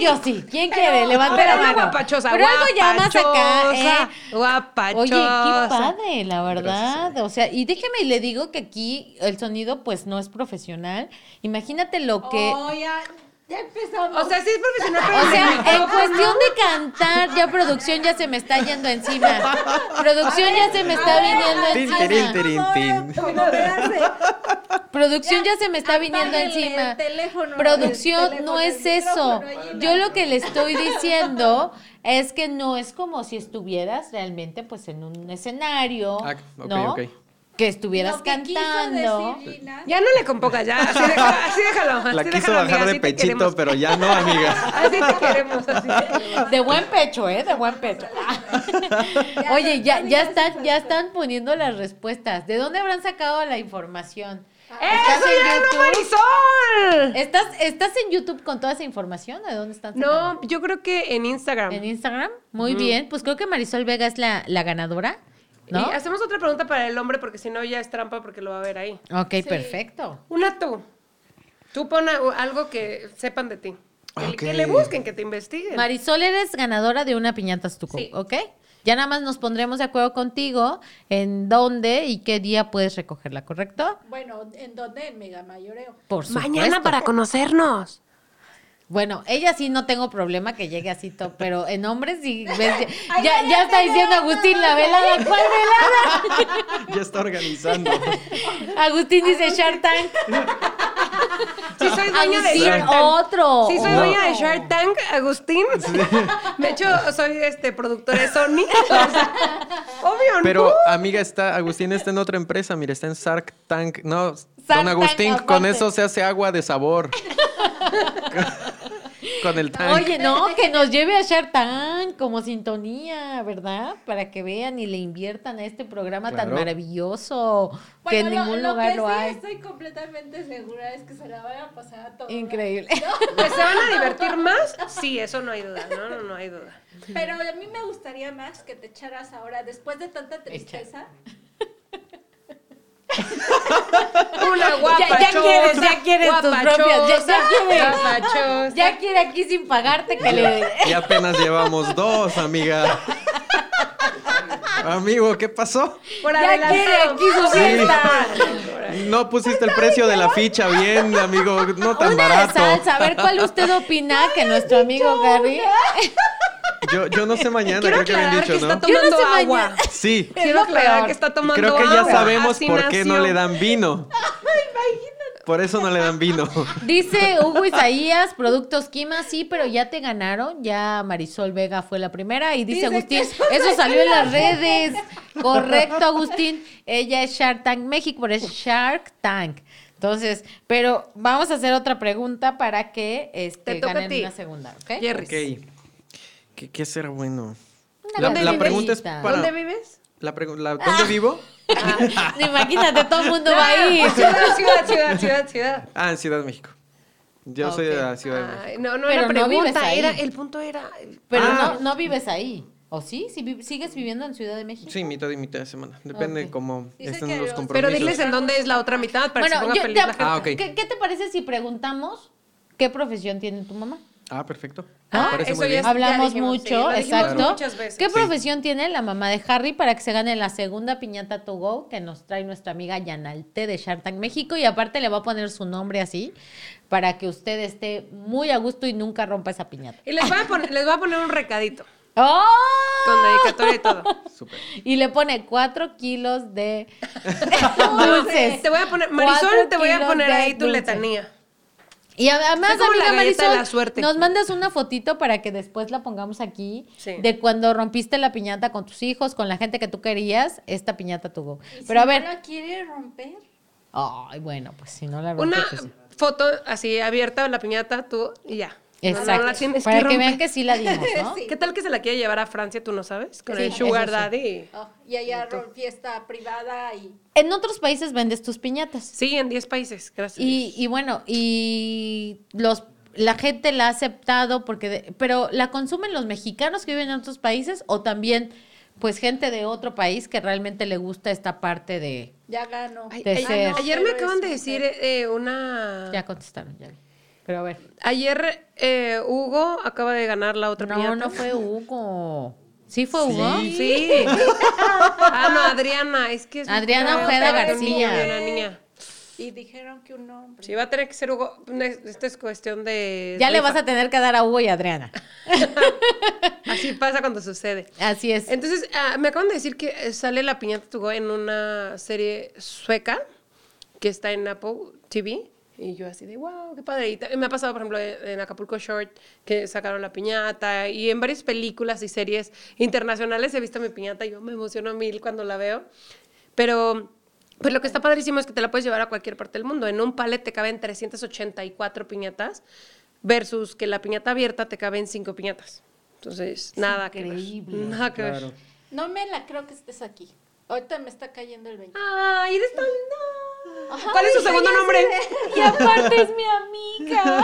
S1: Yo sí. ¿Quién quiere? Levante
S3: Pero
S1: la mano.
S3: guapachosa,
S1: Pero algo ya más acá,
S3: guapachosa,
S1: ¿eh?
S3: Guapachosa.
S1: Oye, qué padre, la verdad. o sea, y déjeme y le digo que aquí el sonido pues no es profesional. Imagínate lo que...
S2: Oh, ya, ya empezamos.
S3: O sea, sí es profesional, pero
S1: O sea, en cuestión de cantar, ya producción ya se me está yendo encima. Producción ya se me está viniendo encima.
S4: tin.
S1: Producción ya se me está viniendo encima.
S2: el teléfono,
S1: Producción
S2: el teléfono,
S1: no es eso. Yo lo que le estoy diciendo es que no es como si estuvieras realmente pues en un escenario,
S4: Ah, ok,
S1: ¿no?
S4: ok.
S1: Que estuvieras
S2: Lo que quiso
S1: cantando.
S2: decir Gina,
S3: Ya no le compongas, ya. Así déjalo. Así déjalo
S4: La
S3: así
S4: quiso
S3: déjalo,
S4: bajar
S3: amiga,
S4: de
S3: así te
S4: pechito,
S3: queremos.
S4: pero ya no, amiga.
S3: Así te queremos, así.
S1: De buen pecho, ¿eh? De buen pecho. Oye, ya, ya están, ya están poniendo las respuestas. ¿De dónde habrán sacado la información? ¿Estás
S3: ¡Eso
S1: en
S3: ya no,
S1: YouTube?
S3: Marisol!
S1: ¿Estás, ¿Estás en YouTube con toda esa información? ¿De dónde están?
S3: No,
S1: sacando?
S3: yo creo que en Instagram.
S1: ¿En Instagram? Muy bien. Pues creo que Marisol Vega es la, la ganadora, ¿no?
S3: Y hacemos otra pregunta para el hombre porque si no ya es trampa porque lo va a ver ahí.
S1: Ok, perfecto.
S3: Una tú. Tú pon algo que sepan de ti. Que, que le busquen, que te investiguen.
S1: Marisol, eres ganadora de una piñata Stuco,
S3: Sí.
S1: ¿ok? Ya nada más nos pondremos de acuerdo contigo en dónde y qué día puedes recogerla, ¿correcto?
S2: Bueno, ¿en dónde? En Mega Mayoreo.
S1: Por supuesto.
S3: Mañana para conocernos.
S1: Bueno, ella sí no tengo problema que llegue así, to- pero en hombres sí. ves, ya, ya, ya está diciendo Agustín la velada. ¿Cuál velada?
S4: Ya está organizando.
S1: Agustín dice Shark Tank.
S3: Sí, soy dueña de
S1: Agustín,
S3: Shark Tank.
S1: otro.
S3: Sí, soy
S1: otro.
S3: dueña de Shark Tank, Agustín. De hecho, soy este productor de Sony. O sea, obvio,
S4: Pero,
S3: ¿no?
S4: amiga, está, Agustín está en otra empresa, mira, está en Shark Tank. No,
S1: Tank
S4: don Agustín, con
S1: aparte.
S4: eso se hace agua de sabor. Con el tank.
S1: Oye, no, que nos lleve a Shark Tank como sintonía, ¿verdad? Para que vean y le inviertan a este programa tan maravilloso que en
S2: Bueno,
S1: ningún
S2: lo,
S1: lugar
S2: que
S1: lo
S2: sí
S1: hay.
S2: estoy completamente segura es que se la van a pasar a todos.
S1: Increíble.
S3: ¿Que se van a divertir más? Sí, eso no hay duda. No, no, no hay duda.
S2: Pero a mí me gustaría más que te echaras ahora, después de tanta tristeza.
S3: Una guapa
S1: ya quieres, ya quieres tus propias, ya- ya quieres. Ya quiere aquí sin pagarte que le...
S4: Y apenas llevamos dos, amiga. Amigo, ¿qué pasó?
S3: Por
S1: Ya quiere aquí su
S4: Sí. No pusiste el precio de la ficha bien, amigo. No tan
S1: Una de
S4: barato.
S1: salsa, a ver cuál usted opina que nuestro amigo Gary...
S4: Yo, yo no sé mañana,
S3: Quiero
S4: creo que habían dicho,
S3: que
S4: ¿no?
S3: está
S1: Yo no
S3: tomando
S1: sé
S3: agua.
S1: mañana.
S4: Sí.
S3: Quiero aclarar que está tomando
S4: creo que ya
S3: agua.
S4: sabemos
S3: Así
S4: por qué no le dan vino. Por eso no le dan vino.
S1: Dice Hugo Isaías, Productos Kima, sí, pero ya te ganaron. Ya Marisol Vega fue la primera. Y dice,
S2: Dice
S1: Agustín,
S2: eso
S1: eso salió en las redes. Correcto, Agustín. Ella es Shark Tank México, pero es Shark Tank. Entonces, pero vamos a hacer otra pregunta para que este,
S3: Te toca a
S1: ganen
S3: ti.
S1: una segunda, ¿ok?
S3: Jerry.
S4: Ok. ¿Qué, qué será bueno?
S1: Una
S4: La,
S3: ¿Dónde
S4: la
S3: vives?
S4: pregunta es para...
S3: ¿Dónde vives?
S4: La la- ¿Dónde vivo?
S1: Imagínate, todo el mundo va a ir.
S3: Ciudad, ciudad, ciudad, ciudad, ciudad.
S4: Ah, en Ciudad de México. Yo soy de la Ciudad de México.
S3: Ay, no, no
S1: Pero
S3: era
S1: no vives
S3: pregunta,
S1: ahí.
S3: era, el punto era...
S1: Pero
S4: Ah.
S1: no, no vives ahí. ¿O sí? ¿Sí vi- ¿Sigues viviendo en Ciudad de México?
S4: Sí, mitad y mitad de semana. Depende
S1: Ok.
S4: cómo
S2: Dice
S4: estén los compromisos.
S3: Pero diles en dónde es la otra mitad para que se
S1: Bueno,
S3: ponga
S1: yo-
S3: feliz la gente.
S4: Ah.
S1: ¿qué, qué te parece si preguntamos qué profesión tiene tu mamá?
S4: Ah, perfecto.
S3: Ah, eso ya
S1: Hablamos
S3: dijimos, sí,
S1: mucho,
S3: dijimos
S1: exacto.
S3: muchas veces.
S1: ¿Qué
S3: Sí.
S1: profesión tiene la mamá de Harry para que se gane la segunda piñata to go que nos trae nuestra amiga Yanalte de Shark Tank México? Y aparte le va a poner su nombre así para que usted esté muy a gusto y nunca rompa esa piñata.
S3: Y les voy, a poner, les voy a poner un recadito
S1: ¡Oh!
S3: con dedicatoria y todo.
S4: Súper.
S1: Y le pone cuatro kilos de dulces.
S3: Te voy a poner, Marisol, te voy a poner ahí tu
S1: dulce.
S3: letanía.
S1: Y además,
S3: Soy como la
S1: amiga
S3: de
S1: Marisol,
S3: la suerte.
S1: nos mandas una fotito para que después la pongamos aquí
S3: Sí.
S1: de cuando rompiste la piñata con tus hijos, con la gente que tú querías, esta piñata tuvo.
S2: ¿Y
S1: Pero
S2: si
S1: a ver,
S2: no la quiere romper?
S1: ay, bueno, pues si no la rompes,
S3: Una
S1: pues
S3: foto así abierta, la piñata, tú y ya. No, no,
S1: Exacto.
S3: la tienes
S1: para que,
S3: romper.
S1: vean que sí la dimos, ¿no?
S2: Sí.
S3: ¿Qué tal que se la quiere llevar a Francia, tú no sabes? Con
S1: Sí,
S3: el Sugar. Daddy.
S2: Oh, y allá fiesta privada y...
S1: En otros países vendes tus piñatas.
S3: Sí, en 10 países, gracias.
S1: Y, y bueno, y los la gente la ha aceptado porque de- pero la consumen los mexicanos que viven en otros países o también pues gente de otro país que realmente le gusta esta parte de
S2: Ya ganó.
S3: Ay,
S1: de
S3: ay,
S1: ser.
S3: ayer me acaban de decir eh, una...
S1: ya contestaron ya vi. Pero a ver
S3: Ayer eh, Hugo acaba de ganar la otra
S1: no
S3: piñata.
S1: no fue Hugo sí fue Hugo
S3: Sí. ah, no, Adriana, es que es
S1: Adriana Ojeda García.
S3: una niña.
S2: Y dijeron que un hombre.
S3: Sí, va a tener que ser Hugo. Esta es cuestión de.
S1: ya le vas a tener que dar a Hugo y a Adriana
S3: Así pasa cuando sucede.
S1: así es
S3: Entonces, ah, me acaban de decir que sale la piñata to go en una serie sueca que está en Apple TV. Y yo así de, wow, qué padre. Y me ha pasado, por ejemplo, en en Acapulco Short, que sacaron la piñata. Y en varias películas y series internacionales he visto mi piñata y yo me emociono mil cuando la veo. Pero, pues lo que está padrísimo es que te la puedes llevar a cualquier parte del mundo. En un palet te caben 384 piñatas versus que la piñata abierta te caben 5 piñatas. Entonces, nada que ver.
S1: increíble.
S3: Nada que ver.
S4: Claro.
S2: No me la creo que estés aquí. Ahorita me está cayendo el 20.
S3: Ay, eres tan linda. ¿Cuál es su segundo
S2: sé.
S3: nombre?
S1: y aparte es mi amiga
S2: amiga.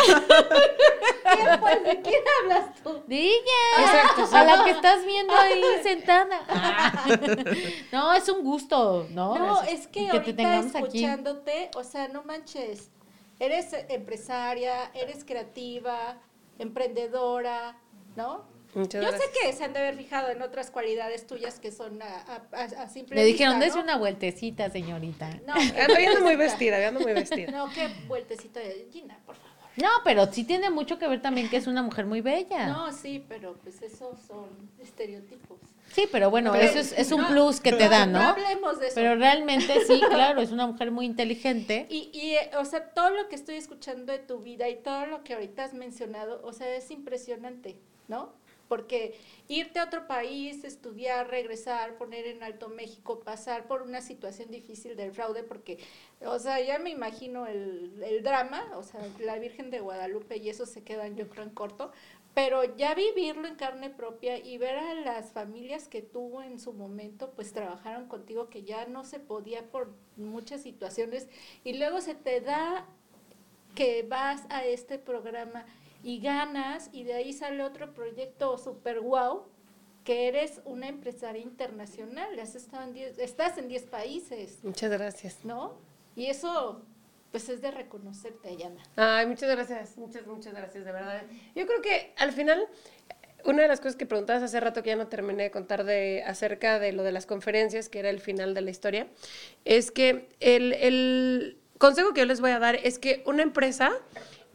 S2: ¿Quién, pues, ¿De quién hablas tú?
S1: De ella. A la que estás viendo ahí sentada. Ah. No, es un gusto, ¿no?
S2: No, es que, ahorita escuchándote, o sea, no manches, eres empresaria, eres creativa, emprendedora, ¿no? Muchas Yo sé que se han de haber fijado en otras cualidades tuyas que son a, a, a simple
S1: Le dijeron, dése una vueltecita, señorita.
S3: No, ando muy vestida, ando muy vestida.
S2: No, qué vueltecita de Gina, por favor.
S1: No, pero sí tiene mucho que ver también que es una mujer muy bella.
S2: No, sí, pero pues esos son estereotipos.
S1: Sí, pero bueno, eso es, es un plus que te da, ¿no?
S2: No hablemos de eso.
S1: Pero realmente sí, claro, es una mujer muy inteligente.
S2: Y, y, eh, o sea, todo lo que estoy escuchando de tu vida y todo lo que ahorita has mencionado, o sea, es impresionante, ¿no? Porque irte a otro país, estudiar, regresar, poner en alto México, pasar por una situación difícil del fraude, porque, o sea, ya me imagino el, el drama, o sea, la Virgen de Guadalupe y eso se quedan yo creo en corto, pero ya vivirlo en carne propia y ver a las familias que tuvo en su momento, pues trabajaron contigo, que ya no se podía por muchas situaciones, y luego se te da que vas a este programa y ganas y de ahí sale otro proyecto super wow que eres una empresaria internacional, has estado en diez, estás en 10 países.
S3: Muchas gracias.
S2: ¿No? Y eso pues es de reconocerte, Ayana.
S3: Ay, muchas gracias, muchas, muchas gracias, de verdad. Yo creo que al final, una de las cosas que preguntabas hace rato que ya no terminé de contar de, acerca de lo de las conferencias, que era el final de la historia, es que el, el consejo que yo les voy a dar es que una empresa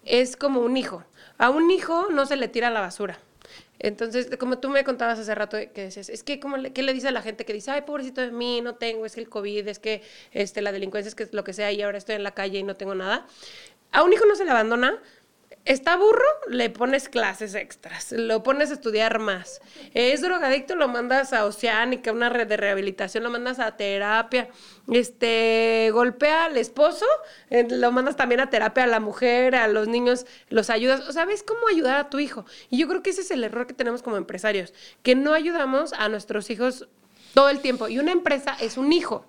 S3: es como un hijo. A un hijo no se le tira la basura. Entonces, como tú me contabas hace rato que decías, es que ¿cómo le, ¿qué le dice a la gente que dice, ay, pobrecito de mí, no tengo, es que el COVID, es que este, la delincuencia, es que lo que sea, y ahora estoy en la calle y no tengo nada? A un hijo no se le abandona, está burro, le pones clases extras, lo pones a estudiar más. Es drogadicto, lo mandas a Oceánica, una red de rehabilitación, lo mandas a terapia. Este, golpea al esposo, eh, lo mandas también a terapia a la mujer, a los niños, los ayudas. O sea, ¿ves cómo ayudar a tu hijo? Y yo creo que ese es el error que tenemos como empresarios, que no ayudamos a nuestros hijos todo el tiempo. Y una empresa es un hijo.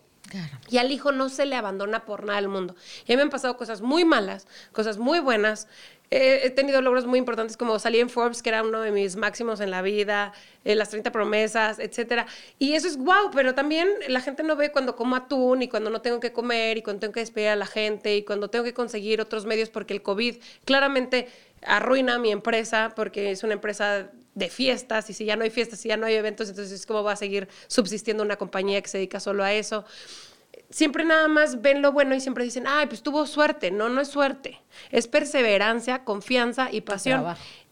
S3: Y al hijo no se le abandona por nada del mundo. Y a mí me han pasado cosas muy malas, cosas muy buenas, he tenido logros muy importantes como salir en Forbes, que era uno de mis máximos en la vida, eh, las 30 promesas, etcétera. Y eso es guau, pero también la gente no ve cuando como atún y cuando no tengo que comer y cuando tengo que despedir a la gente y cuando tengo que conseguir otros medios porque el COVID claramente arruina mi empresa porque es una empresa de fiestas y si ya no hay fiestas, si ya no hay eventos, entonces ¿cómo va a seguir subsistiendo una compañía que se dedica solo a eso? Siempre nada más ven lo bueno y siempre dicen, ay, pues tuvo suerte. No, no es suerte. Es perseverancia, confianza y pasión.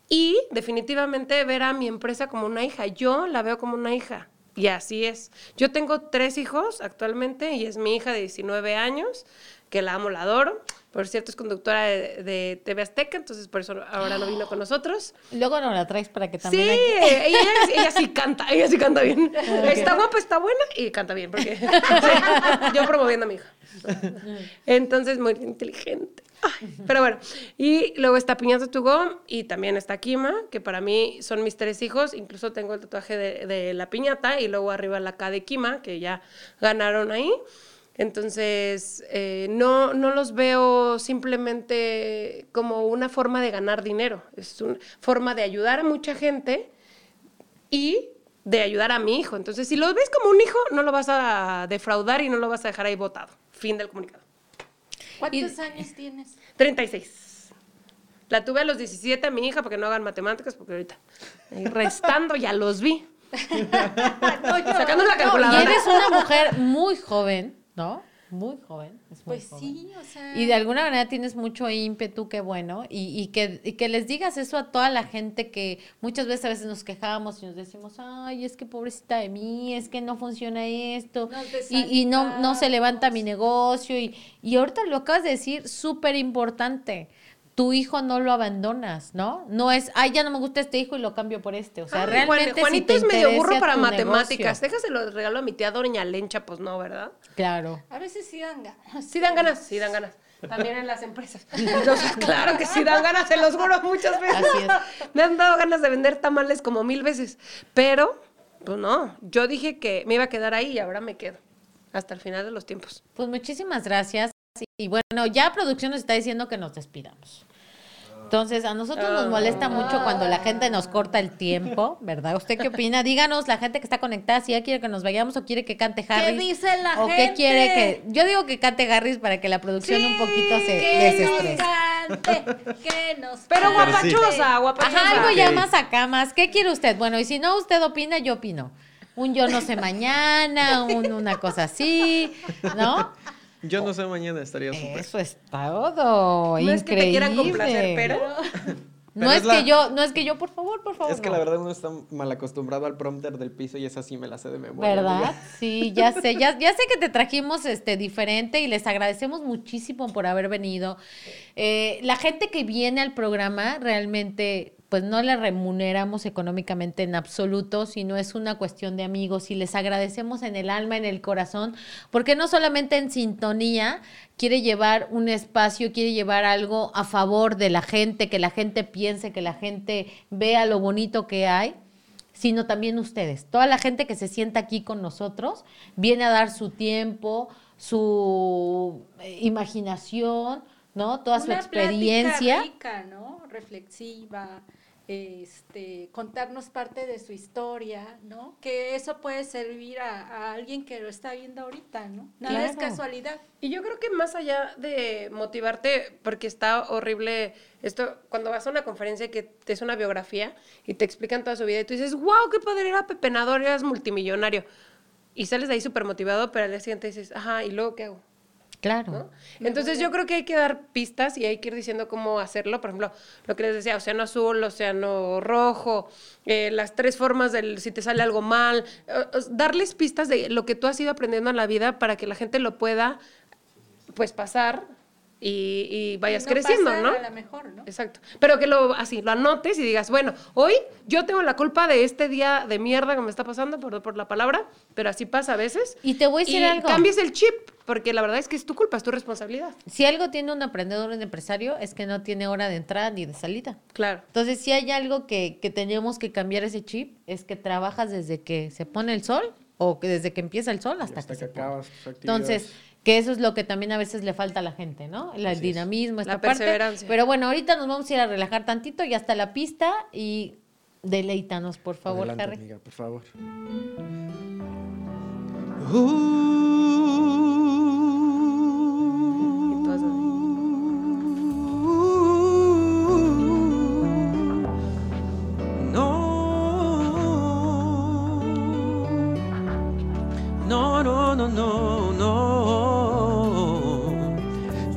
S3: Y definitivamente ver a mi empresa como una hija. Yo la veo como una hija. Y así es. Yo tengo tres hijos actualmente y es mi hija de 19 años, que la amo, la adoro. Por cierto, es conductora de, TV Azteca, entonces por eso ahora no vino con nosotros.
S1: Luego no la traes para que también...
S3: Sí, ella, sí canta, ella sí canta bien. Está guapa, está buena y canta bien, porque yo promoviendo a mi hija. Entonces, muy inteligente. pero bueno, y luego está Piñata Tugó y también está Kima, que para mí son mis tres hijos. Incluso tengo el tatuaje de, de la piñata y luego arriba la K de Kima, que ya ganaron ahí. Entonces, eh, no, no los veo simplemente como una forma de ganar dinero, es una forma de ayudar a mucha gente y de ayudar a mi hijo. Entonces, si lo ves como un hijo, no lo vas a defraudar y no lo vas a dejar ahí botado. Fin del comunicado.
S2: ¿Cuántos años tienes?
S3: 36. La tuve a los 17 a mi hija porque no hagan matemáticas, porque ahorita restando ya los vi. Sacando la calculadora.
S1: y eres una mujer muy joven ¿no? Muy joven.
S2: pues sí, o sea.
S1: Y de alguna manera tienes mucho ímpetu, qué bueno. Y, y, que, y que les digas eso a toda la gente que muchas veces a veces nos quejamos y nos decimos, ay, es que pobrecita de mí, es que no funciona esto. y, y no, no se levanta mi negocio. Y, y ahorita lo acabas de decir, súper importante tu hijo no lo abandonas, ¿no? No es, ay, ya no me gusta este hijo y lo cambio por este. O sea, realmente.
S3: Juanito es medio burro para matemáticas. Déjaselo regalo a mi tía Doña Lencha, pues no, ¿verdad?
S1: Claro.
S2: A veces sí dan ganas.
S3: Sí dan ganas, sí dan ganas. También en las empresas. Entonces, claro que sí dan ganas, se los juro muchas veces. Así es. Me han dado ganas de vender tamales como mil veces. Pero, pues no, yo dije que me iba a quedar ahí y ahora me quedo. Hasta el final de los tiempos.
S1: Pues muchísimas gracias. Y bueno, ya producción nos está diciendo que nos despidamos. Entonces, a nosotros nos molesta mucho cuando la gente nos corta el tiempo, ¿verdad? ¿Usted qué opina? Díganos, la gente que está conectada, si ya quiere que nos vayamos o quiere que cante Harris.
S2: ¿Qué dice la
S1: o
S2: gente?
S1: qué quiere que... Yo digo que cante Harris para que la producción un poquito se
S2: Que nos
S1: desestrese.
S2: cante, que nos
S3: Pero guapachosa, guapachosa.
S1: Ajá, algo ya más acá, más. ¿Qué quiere usted? Bueno, y si no usted opina, yo opino. Un yo no sé mañana, un- una cosa así, ¿no?
S5: Yo no sé mañana, estaría súper.
S1: Eso es todo.
S3: No es que te quieran complacer,
S1: Increíble.
S3: pero...
S1: No es,
S5: es la-
S1: que yo, no es que yo, por favor, por favor.
S5: Es que
S1: no.
S5: la verdad uno está mal acostumbrado al prompter del piso y esa sí me la sé de memoria.
S1: ¿Verdad?
S5: amiga.
S1: Sí, ya sé, ya, ya sé que te trajimos este diferente y les agradecemos muchísimo por haber venido. Eh, la gente que viene al programa realmente pues no le remuneramos económicamente en absoluto, sino es una cuestión de amigos y les agradecemos en el alma, en el corazón, porque no solamente en sintonía quiere llevar un espacio, quiere llevar algo a favor de la gente, que la gente piense, que la gente vea lo bonito que hay, sino también ustedes. Toda la gente que se sienta aquí con nosotros viene a dar su tiempo, su eh, imaginación, ¿no? Toda su experiencia.
S2: plática rica, ¿no? Reflexiva, este, contarnos parte de su historia, ¿no? Que eso puede servir a, a alguien que lo está viendo ahorita, ¿no? Nada es casualidad.
S3: Y yo creo que más allá de motivarte, porque está horrible esto, cuando vas a una conferencia que te es una biografía y te explican toda su vida y tú dices, wow, qué padre, era pepenador, eras multimillonario. Y sales de ahí súper motivado, pero al día siguiente dices, ajá, ¿y luego qué hago?
S1: Claro.
S3: ¿no? Entonces yo creo que hay que dar pistas y hay que ir diciendo cómo hacerlo. Por ejemplo, lo que les decía, océano azul, océano rojo, eh, las tres formas del si te sale algo mal, eh, darles pistas de lo que tú has ido aprendiendo en la vida para que la gente lo pueda pues pasar y, y vayas
S2: No
S3: creciendo,
S2: pasar
S3: ¿no?
S2: A lo mejor, ¿no?
S3: Exacto. Pero que lo así, lo anotes y digas, bueno, hoy yo tengo la culpa de este día de mierda que me está pasando, por, por la palabra, pero así pasa a veces.
S1: Y te voy a decir
S3: y
S1: algo.
S3: cambies el chip, porque la verdad es que es tu culpa, es tu responsabilidad.
S1: Si algo tiene un emprendedor, un empresario, es que no tiene hora de entrada ni de salida.
S3: Claro.
S1: Entonces, si hay algo que, que tenemos que cambiar ese chip, es que trabajas desde que se pone el sol o que desde que empieza el sol hasta,
S5: hasta
S1: que,
S5: que
S1: se pone.
S5: acabas
S1: Entonces. Que eso es lo que también a veces le falta a la gente, ¿no? El
S5: Así
S1: dinamismo, esta
S3: La
S1: parte.
S3: perseverancia.
S1: Pero bueno, ahorita nos vamos a ir a relajar tantito y hasta la pista y deleítanos, por favor,
S5: Adelante,
S1: Harry.
S5: amiga, por favor.
S4: No, no, no, no, no.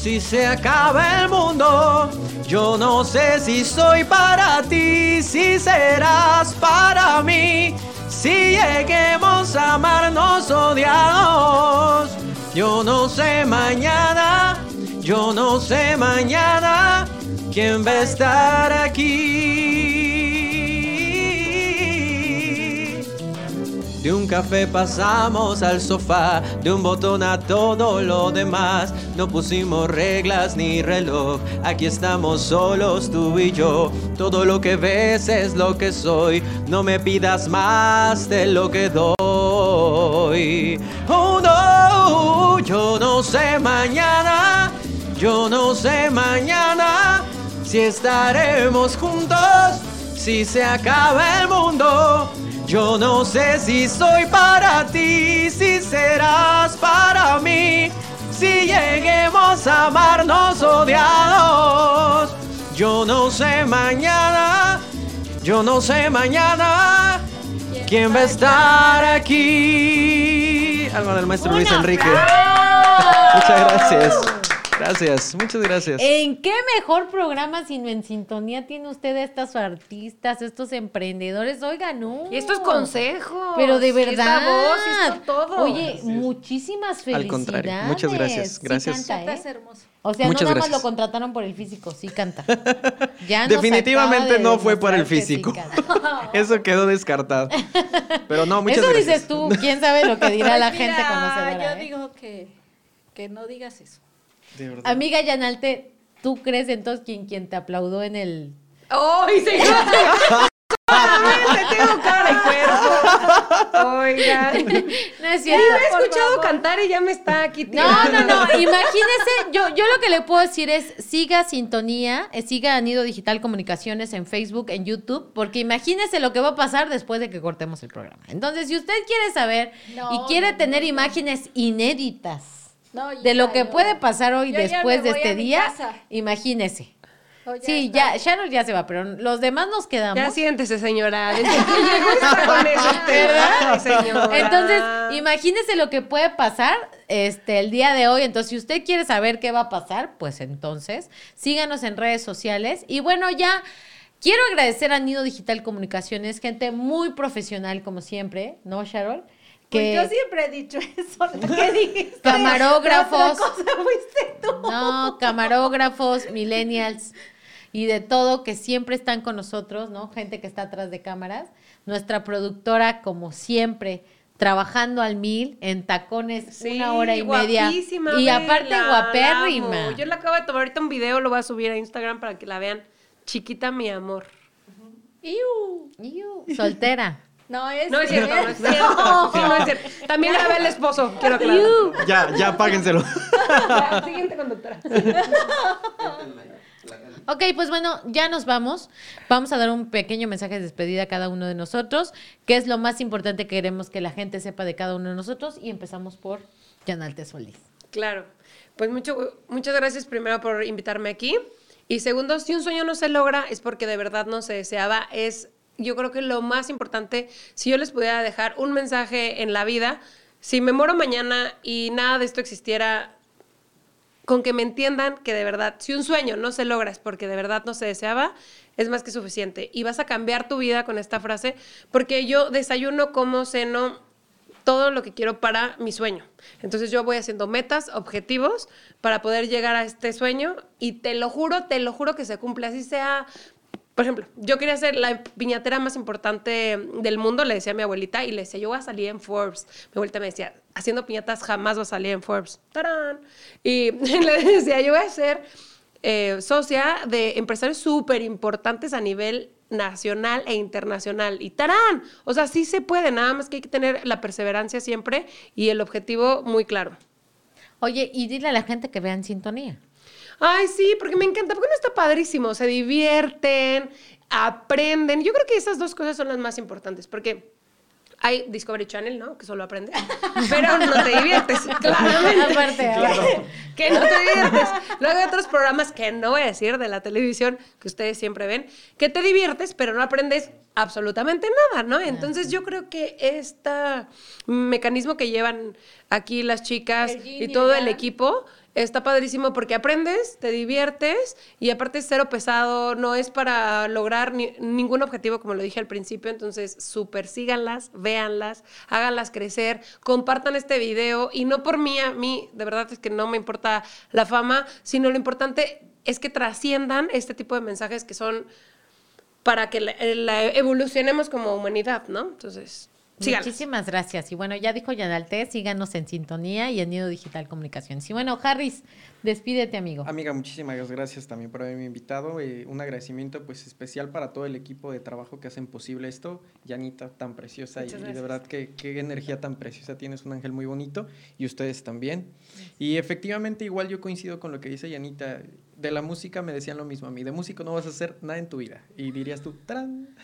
S4: si se acaba el mundo. Yo no sé si soy para ti, si serás para mí, si lleguemos a amarnos odiados. Yo no sé mañana, yo no sé mañana quién va a estar aquí. De un café pasamos al sofá, de un botón a todo lo demás. No pusimos reglas ni reloj, aquí estamos solos tú y yo. Todo lo que ves es lo que soy, no me pidas más de lo que doy. Oh no, yo no sé mañana, yo no sé mañana si estaremos juntos, si se acaba el mundo. Yo no sé si soy para ti, si serás para mí, si lleguemos a amarnos odiados. Yo no sé mañana, yo no sé mañana quién va a estar aquí. Algo del maestro Luis Enrique. Muchas gracias.
S6: Gracias, muchas gracias.
S1: ¿En qué mejor programa sino en sintonía tiene usted a estos artistas, estos emprendedores? Oiga, no.
S3: Y estos consejos.
S1: Pero de
S3: y
S1: verdad.
S3: esta voz, y esto todo.
S1: Oye, muchísimas
S6: Al
S1: felicidades.
S6: contrario, muchas gracias,
S1: Sí
S6: gracias.
S1: canta, ¿eh?
S2: Estás hermoso.
S1: O sea,
S6: Muchas
S1: no nada más lo contrataron por el físico, sí canta. Ya
S6: Definitivamente
S1: de
S6: no fue por el
S1: sí
S6: físico. Eso quedó descartado. Pero no, muchas
S1: Eso
S6: gracias.
S1: dices tú, quién sabe lo que dirá la gente conocedora.
S2: Yo
S1: ¿eh?
S2: digo que, que no digas eso.
S4: De verdad.
S1: Amiga Yanalte, ¿tú crees entonces quien, quien te aplaudó en el...
S3: ¡Ay, señor! Solamente tengo cara y cuerpo. Oigan.
S1: No es
S3: Sí,
S1: cierto.
S3: me he escuchado
S2: favor.
S3: cantar y ya me está aquí
S1: No,
S3: tirando.
S1: no, no, imagínese, yo, yo lo que le puedo decir es, siga Sintonía, eh, siga Anido Digital Comunicaciones en Facebook, en YouTube, porque imagínese lo que va a pasar después de que cortemos el programa. Entonces, si usted quiere saber
S2: No,
S1: y quiere
S2: no,
S1: tener
S2: no.
S1: imágenes inéditas
S2: No,
S1: de lo que puede pasar hoy
S2: yo
S1: después de este día, imagínese.
S2: Oh,
S1: Sí,
S2: está.
S1: ya, Sharon ya se va, pero los demás nos quedamos.
S3: Ya siéntese, señora. Señora.
S1: Entonces, imagínese lo que puede pasar este el día de hoy. Entonces, si usted quiere saber qué va a pasar, pues entonces síganos en redes sociales. Y bueno, ya quiero agradecer a Nido Digital Comunicaciones, gente muy profesional como siempre, ¿no, Sharon?
S2: Pues yo siempre he dicho eso. ¿Qué dijiste?
S1: Camarógrafos.
S2: Otra cosa fuiste tú.
S1: No, camarógrafos, millennials y de todo que siempre están con nosotros, ¿no? Gente que está atrás de cámaras. Nuestra productora, como siempre, trabajando al mil, en tacones,
S3: Sí,
S1: una hora y media.
S3: guapísima,
S1: Y aparte
S3: la
S1: guapérrima.
S3: Yo la acabo de tomar ahorita un video, lo voy a subir a Instagram para que la vean. Chiquita mi amor.
S2: Iu.
S1: Iu, soltera.
S2: No, es
S3: No es cierto, no es cierto. Sí, no es cierto. También grabé el esposo, quiero aclarar.
S6: Ya, ya, páguenselo.
S3: Siguiente conductora.
S1: Ok, pues bueno, ya nos vamos. Vamos a dar un pequeño mensaje de despedida a cada uno de nosotros, que es lo más importante que queremos que la gente sepa de cada uno de nosotros. Y empezamos por Yanalte Solís.
S3: Claro. Pues mucho, muchas gracias primero por invitarme aquí. Y segundo, si un sueño no se logra es porque de verdad no se deseaba. Es, yo creo que lo más importante, si yo les pudiera dejar un mensaje en la vida, si me muero mañana y nada de esto existiera, con que me entiendan que de verdad, si un sueño no se logra es porque de verdad no se deseaba, es más que suficiente. Y vas a cambiar tu vida con esta frase, porque yo desayuno, como ceno, todo lo que quiero para mi sueño. Entonces yo voy haciendo metas, objetivos para poder llegar a este sueño y te lo juro, te lo juro que se cumple, así sea... Por ejemplo, yo quería ser la piñatera más importante del mundo, le decía a mi abuelita, y le decía, yo voy a salir en Forbes. Mi abuelita me decía, haciendo piñatas jamás va a salir en Forbes. ¡Tarán! Y le decía, yo voy a ser eh, socia de empresarios súper importantes a nivel nacional e internacional. Y ¡tarán! O sea, sí se puede, nada más que hay que tener la perseverancia siempre y el objetivo muy claro.
S1: Oye, y dile a la gente que vean sintonía.
S3: Ay, sí, porque me encanta, porque no está padrísimo, se divierten, aprenden. Yo creo que esas dos cosas son las más importantes, porque hay Discovery Channel, ¿no? Que solo aprendes, pero no te diviertes, claramente.
S1: Aparte,
S3: que no te diviertes. Luego hay otros programas que no voy a decir de la televisión, que ustedes siempre ven, que te diviertes, pero no aprendes absolutamente nada, ¿no? Entonces yo creo que este mecanismo que llevan aquí las chicas y todo
S2: el
S3: equipo está padrísimo porque aprendes, te diviertes y aparte es cero pesado, no es para lograr ni- ningún objetivo como lo dije al principio, entonces súper síganlas, véanlas, háganlas crecer, compartan este video y no por mí, a mí de verdad es que no me importa la fama, sino lo importante es que trasciendan este tipo de mensajes que son para que la, la evolucionemos como humanidad, ¿no? Entonces,
S1: Muchísimas gracias. Y bueno, ya dijo Yanalte, síganos en sintonía y en Nido Digital Comunicaciones. Y bueno, Harris, despídete, amigo.
S4: Amiga, muchísimas gracias también por haberme invitado. eh, un agradecimiento pues especial para todo el equipo de trabajo que hacen posible esto. Yanita, tan preciosa y, y de verdad que qué energía tan preciosa. Tienes un ángel muy bonito y ustedes también. Y efectivamente igual yo coincido con lo que dice Yanita. De la música me decían lo mismo a mí. De músico no vas a hacer nada en tu vida. Y dirías tú, ¡tarán!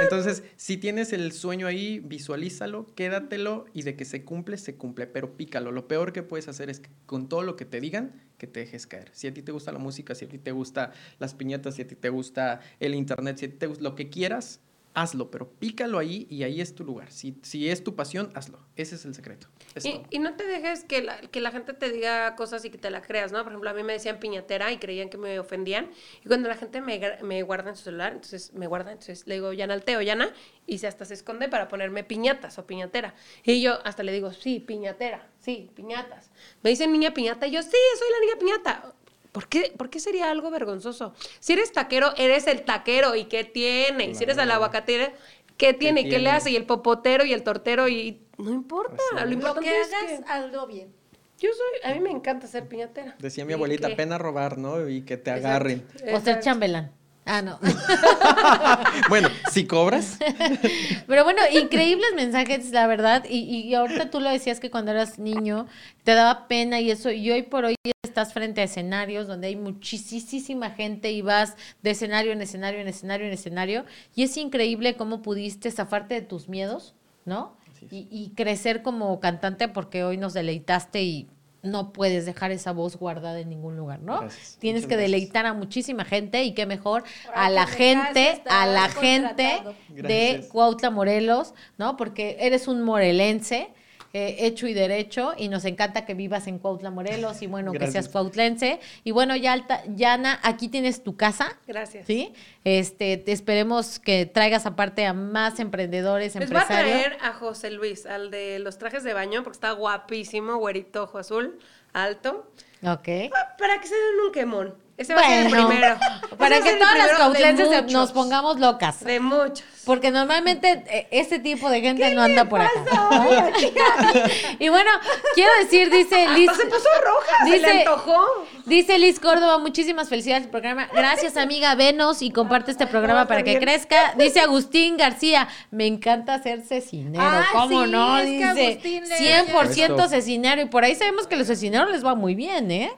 S4: Entonces, si tienes el sueño ahí, visualízalo, quédatelo y de que se cumple, se cumple, pero pícalo. Lo peor que puedes hacer es que con todo lo que te digan, que te dejes caer. Si a ti te gusta la música, si a ti te gusta las piñatas, si a ti te gusta el internet, si a ti te gusta lo que quieras, hazlo, pero pícalo ahí y ahí es tu lugar. Si, si es tu pasión, hazlo. Ese es el secreto. Es
S3: Y, y no te dejes que la, que la gente te diga cosas y que te la creas, ¿no? Por ejemplo, a mí me decían piñatera y creían que me ofendían. Y cuando la gente me, me guarda en su celular, entonces me guarda, entonces le digo, Yana Alteo, Yana, y se hasta se esconde para ponerme piñatas o piñatera. Y yo hasta le digo, sí, piñatera, sí, piñatas. Me dicen niña piñata y yo, sí, soy la niña piñata. ¿Por qué, ¿Por qué sería algo vergonzoso? Si eres taquero, eres el taquero. ¿Y qué tiene? Y Si eres el
S4: Claro.
S3: aguacatero, ¿qué tiene? ¿Qué, le
S4: tiene?
S3: hace? Y el popotero y el tortero y... No importa. Lo
S2: Lo
S3: importante
S2: que
S3: es
S2: hagas,
S3: que...
S2: hazlo bien.
S3: Yo soy, a mí me encanta ser piñatera.
S4: Decía mi abuelita,
S3: que-
S4: pena robar, ¿no? Y que te
S3: Exacto,
S4: agarren.
S1: O ser chambelán. Ah, no.
S4: bueno, si cobras,
S1: Pero bueno, increíbles mensajes, la verdad. Y, y ahorita tú lo decías que cuando eras niño te daba pena y eso. Y hoy por hoy estás frente a escenarios donde hay muchísima gente y vas de escenario en escenario, en escenario, en escenario. Y es increíble cómo pudiste zafarte de tus miedos, ¿no? Y, y crecer como cantante porque hoy nos deleitaste y no puedes dejar esa voz guardada en ningún lugar, ¿no?
S4: Gracias,
S1: Tienes que
S4: gracias.
S1: deleitar a muchísima gente y qué mejor
S2: Ahora
S1: a la gente, a la gente de. Cuautla Morelos, ¿no? Porque eres un morelense, eh, hecho y derecho, y nos encanta que vivas en Cuautla Morelos y bueno, que seas cuautlense. Y bueno, ya Alta, Yana, aquí tienes tu casa,
S3: Gracias.
S1: ¿sí? Este, te esperemos que traigas aparte a más emprendedores,
S3: Les voy a
S1: empresarios.
S3: traer a José Luis, al de los trajes de baño, porque está guapísimo, güerito, ojo azul, alto.
S1: Ok.
S3: Ah, Para que se den un quemón. Ese va a ser el
S1: Bueno,
S3: primero.
S1: Para que todas las
S3: muchos.
S1: nos pongamos locas.
S3: De muchos.
S1: Porque normalmente eh, ese tipo de gente no anda por acá. y bueno, quiero decir, dice Liz.
S3: Hasta se puso roja, se le
S1: dice-
S3: antojó.
S1: Dice Liz Córdoba, muchísimas felicidades al programa. Gracias, amiga. Venos y comparte este programa
S3: no,
S1: para que crezca. Dice Agustín García, me encanta ser cecinero.
S2: Ah,
S1: ¿Cómo
S2: sí,
S1: no?
S2: es que
S1: Dice
S2: Agustín le-
S1: 100%
S4: Esto.
S1: cecinero. Y por ahí sabemos que los cecineros les va muy bien, ¿eh?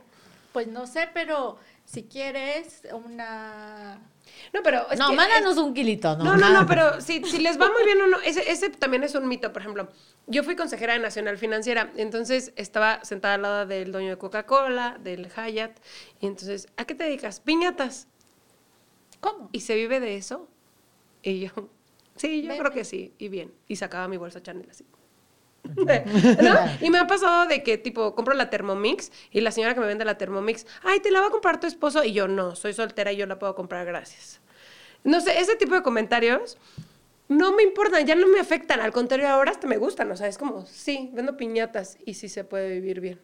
S2: Pues no sé, pero si quieres una...
S3: No, pero es
S1: no,
S3: que-
S1: mándanos un kilito, ¿no?
S3: No, no, no, pero si, si les va muy bien o no, ese, ese también es un mito. Por ejemplo, yo fui consejera de Nacional Financiera, entonces estaba sentada al lado del dueño de Coca-Cola, del Hyatt, y entonces, ¿a qué te dedicas? Piñatas.
S2: ¿Cómo?
S3: ¿Y se vive de eso? Y yo, sí, yo creo que sí, y bien. Y sacaba mi bolsa Chanel así. Y me ha pasado de que, tipo, compro la Thermomix y la señora que me vende la Thermomix, ay, te la va a comprar tu esposo. Y yo, no, soy soltera y yo la puedo comprar, gracias. No sé, ese tipo de comentarios no me importan, ya no me afectan. Al contrario, ahora hasta me gustan. O sea, es como, sí, vendo piñatas y sí se puede vivir bien.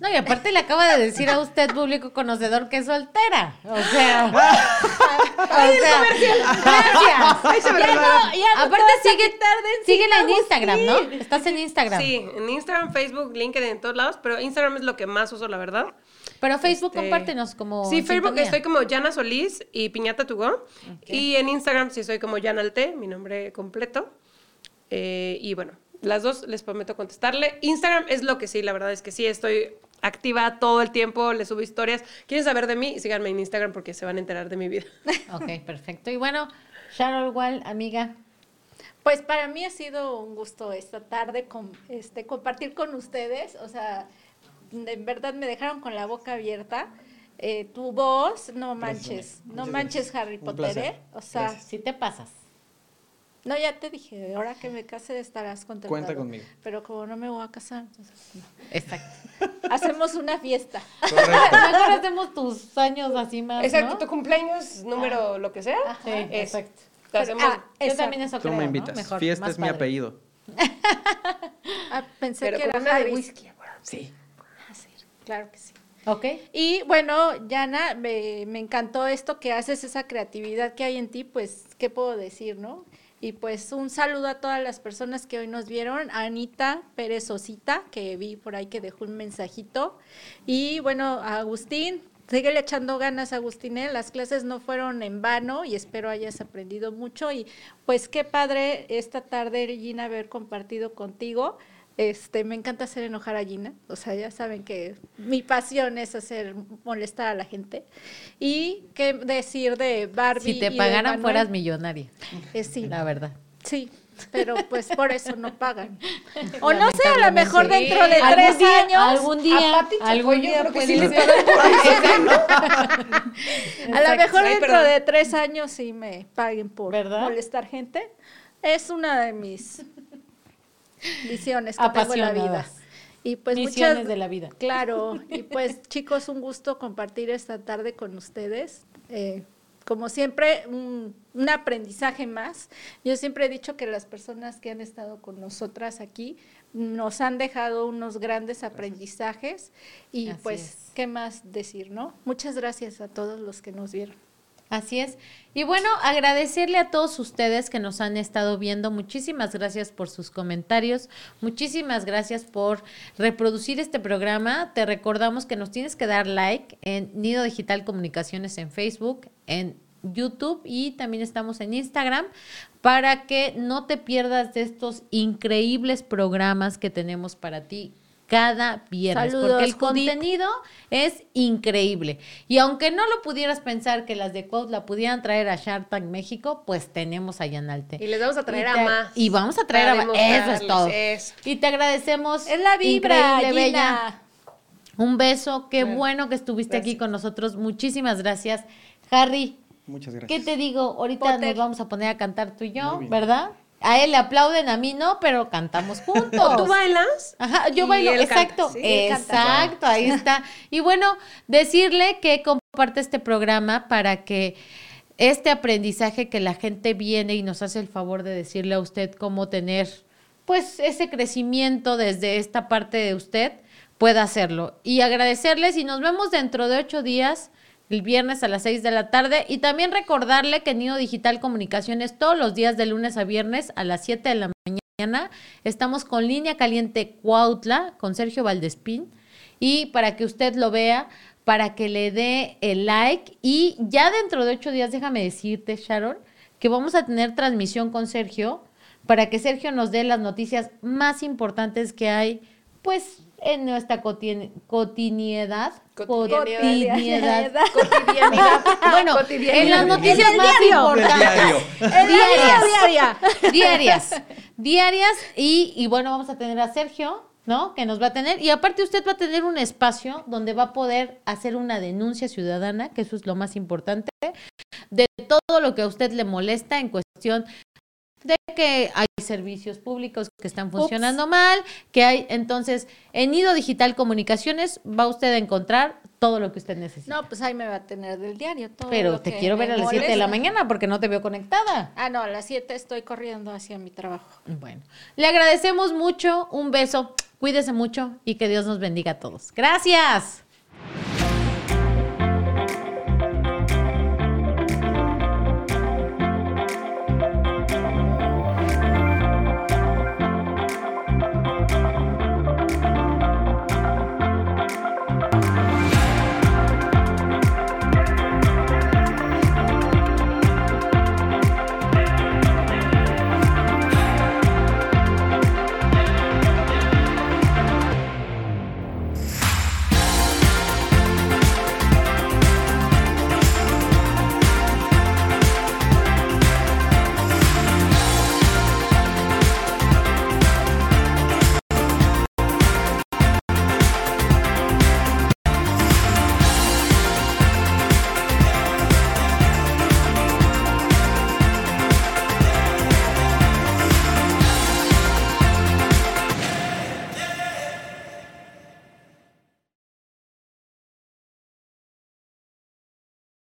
S1: No, y aparte le acaba de decir a usted, público conocedor, que es soltera. O sea. o sea, gracias.
S3: Ay, se me
S2: Ya no, ya
S1: Aparte sigue,
S2: quitar de encima,
S1: síguela en. Instagram, ¿no? Estás en Instagram.
S3: Sí, en Instagram, Facebook, LinkedIn, en todos lados, pero Instagram es lo que más uso, la verdad.
S1: Pero Facebook,
S3: Este,
S1: compártenos como.
S3: Sí, Facebook
S1: sintonía.
S3: estoy como Yana Solís y Piñata to Go. Y en Instagram sí soy como Yana Alte, mi nombre completo. Eh, y bueno, las dos les prometo contestarle. Instagram es lo que sí, la verdad es que sí, estoy activa todo el tiempo, les subo historias. ¿Quieren saber de mí? Síganme en Instagram porque se van a enterar de mi vida.
S1: Ok, perfecto. Y bueno, Sharon Wall, amiga.
S2: Pues para mí ha sido un gusto esta tarde con, este, compartir con ustedes. O sea, en verdad me dejaron con la boca abierta. Eh, tu voz, no manches, no manches. Harry Potter. ¿eh? O sea.
S1: Si te pasas.
S2: No, ya te dije, ahora que me case estarás contemplado.
S4: Cuenta conmigo.
S2: Pero como no me voy a casar, entonces, no.
S1: Exacto.
S2: hacemos una fiesta.
S4: Correcto.
S1: Mejor hacemos tus años así más.
S3: Exacto,
S1: ¿no?
S3: tu cumpleaños, número, lo que sea.
S1: Sí,
S3: eso.
S1: exacto.
S3: Te hacemos-
S2: Ah,
S1: Yo también eso
S4: Tú
S1: creo,
S4: me
S1: ¿no?
S4: invitas.
S1: Mejor,
S4: Fiesta es mi apellido.
S2: Ah, pensé
S3: pero
S2: que era
S3: una de whisky.
S4: Sí.
S2: Ah, sí, claro que sí.
S1: Ok.
S2: Y bueno, Yana, me, me encantó esto que haces, esa creatividad que hay en ti, pues, ¿qué puedo decir, no? Y pues un saludo a todas las personas que hoy nos vieron, Anita Pérez Osita, que vi por ahí que dejó un mensajito, y bueno, a Agustín, síguele echando ganas, Agustín, ¿eh? las clases no fueron en vano y espero hayas aprendido mucho y pues qué padre esta tarde, Gina, haber compartido contigo. Este, me encanta hacer enojar a Gina, o sea, ya saben que mi pasión es hacer molestar a la gente. Y qué decir de Barbie.
S1: Si te
S2: y
S1: pagaran,
S2: Manuel.
S1: fueras millonaria.
S2: Eh, sí,
S1: La verdad.
S2: sí, pero pues por eso no pagan. O no sé, a lo mejor dentro de tres
S1: día-
S2: años,
S1: Algún día, algún día
S3: creo que
S1: puede
S3: sí le
S1: ser.
S2: a lo mejor
S3: Ay,
S2: dentro de tres años sí me paguen por
S1: ¿Verdad?
S2: molestar gente. Es una de mis visiones que tengo en la vida. Y pues
S1: Misiones
S2: muchas
S1: de la vida.
S2: Claro, y pues chicos, un gusto compartir esta tarde con ustedes. Eh, como siempre, un, un aprendizaje más. Yo siempre he dicho que las personas que han estado con nosotras aquí nos han dejado unos grandes aprendizajes y
S1: Así
S2: pues,
S1: es.
S2: ¿qué más decir, no? Muchas gracias a todos los que nos vieron.
S1: Así es. Y bueno, agradecerle a todos ustedes que nos han estado viendo. Muchísimas gracias por sus comentarios. Muchísimas gracias por reproducir este programa. Te recordamos que nos tienes que dar like en Nido Digital Comunicaciones en Facebook, en YouTube y también estamos en Instagram para que no te pierdas de estos increíbles programas que tenemos para ti cada viernes,
S2: Saludos,
S1: porque el
S2: Judith.
S1: contenido es increíble. Y aunque no lo pudieras pensar que las de Quote la pudieran traer a Shark Tank México, pues tenemos a Yanalte.
S3: Y les vamos a traer a más.
S1: Y vamos a traer a más. Eso es todo.
S3: eso.
S1: Y te agradecemos.
S2: Es la vibra,
S1: increíble, Bella. Un beso. Qué bueno que estuviste aquí con nosotros. Muchísimas gracias. Harry,
S4: Muchas
S1: ¿qué
S4: gracias.
S1: te digo? Ahorita
S2: Potter.
S1: nos vamos a poner a cantar tú y yo. ¿verdad? A él le aplauden, a mí no, pero cantamos juntos.
S3: ¿Tú bailas?
S1: Ajá, yo
S3: Y
S1: bailo,
S3: él canta,
S1: exacto,
S3: sí,
S2: él canta.
S1: exacto, ahí está. Y bueno, decirle que comparte este programa para que este aprendizaje que la gente viene y nos hace el favor de decirle a usted cómo tener, pues, ese crecimiento desde esta parte de usted, pueda hacerlo. Y agradecerles y nos vemos dentro de ocho días, el viernes a las seis de la tarde. Y también recordarle que Nido Digital Comunicaciones todos los días de lunes a viernes a las siete de la mañana. Estamos con Línea Caliente Cuautla, con Sergio Valdespín. Y para que usted lo vea, para que le dé el like. Y ya dentro de ocho días, déjame decirte, Sharon, que vamos a tener transmisión con Sergio, para que Sergio nos dé las noticias más importantes que hay, pues, en nuestra cotidianidad.
S3: Cotidianidad.
S1: Bueno, en las noticias
S2: El
S1: más
S2: diario.
S1: importantes.
S4: El
S1: Diarias.
S2: diaria.
S1: Diarias. Diarias. Y, y bueno, vamos a tener a Sergio, ¿no? Que nos va a tener. Y aparte usted va a tener un espacio donde va a poder hacer una denuncia ciudadana, que eso es lo más importante, de todo lo que a usted le molesta en cuestión que hay servicios públicos que están funcionando mal, que hay, entonces, en Nido Digital Comunicaciones va usted a encontrar todo lo que usted necesita.
S2: No, pues ahí me va a tener del diario todo.
S1: Pero
S2: lo
S1: te
S2: que
S1: quiero ver a las 7 de la mañana porque no te veo conectada.
S2: Ah, no, a las 7 estoy corriendo hacia mi trabajo.
S1: Bueno, le agradecemos mucho, un beso, cuídese mucho y que Dios nos bendiga a todos. Gracias.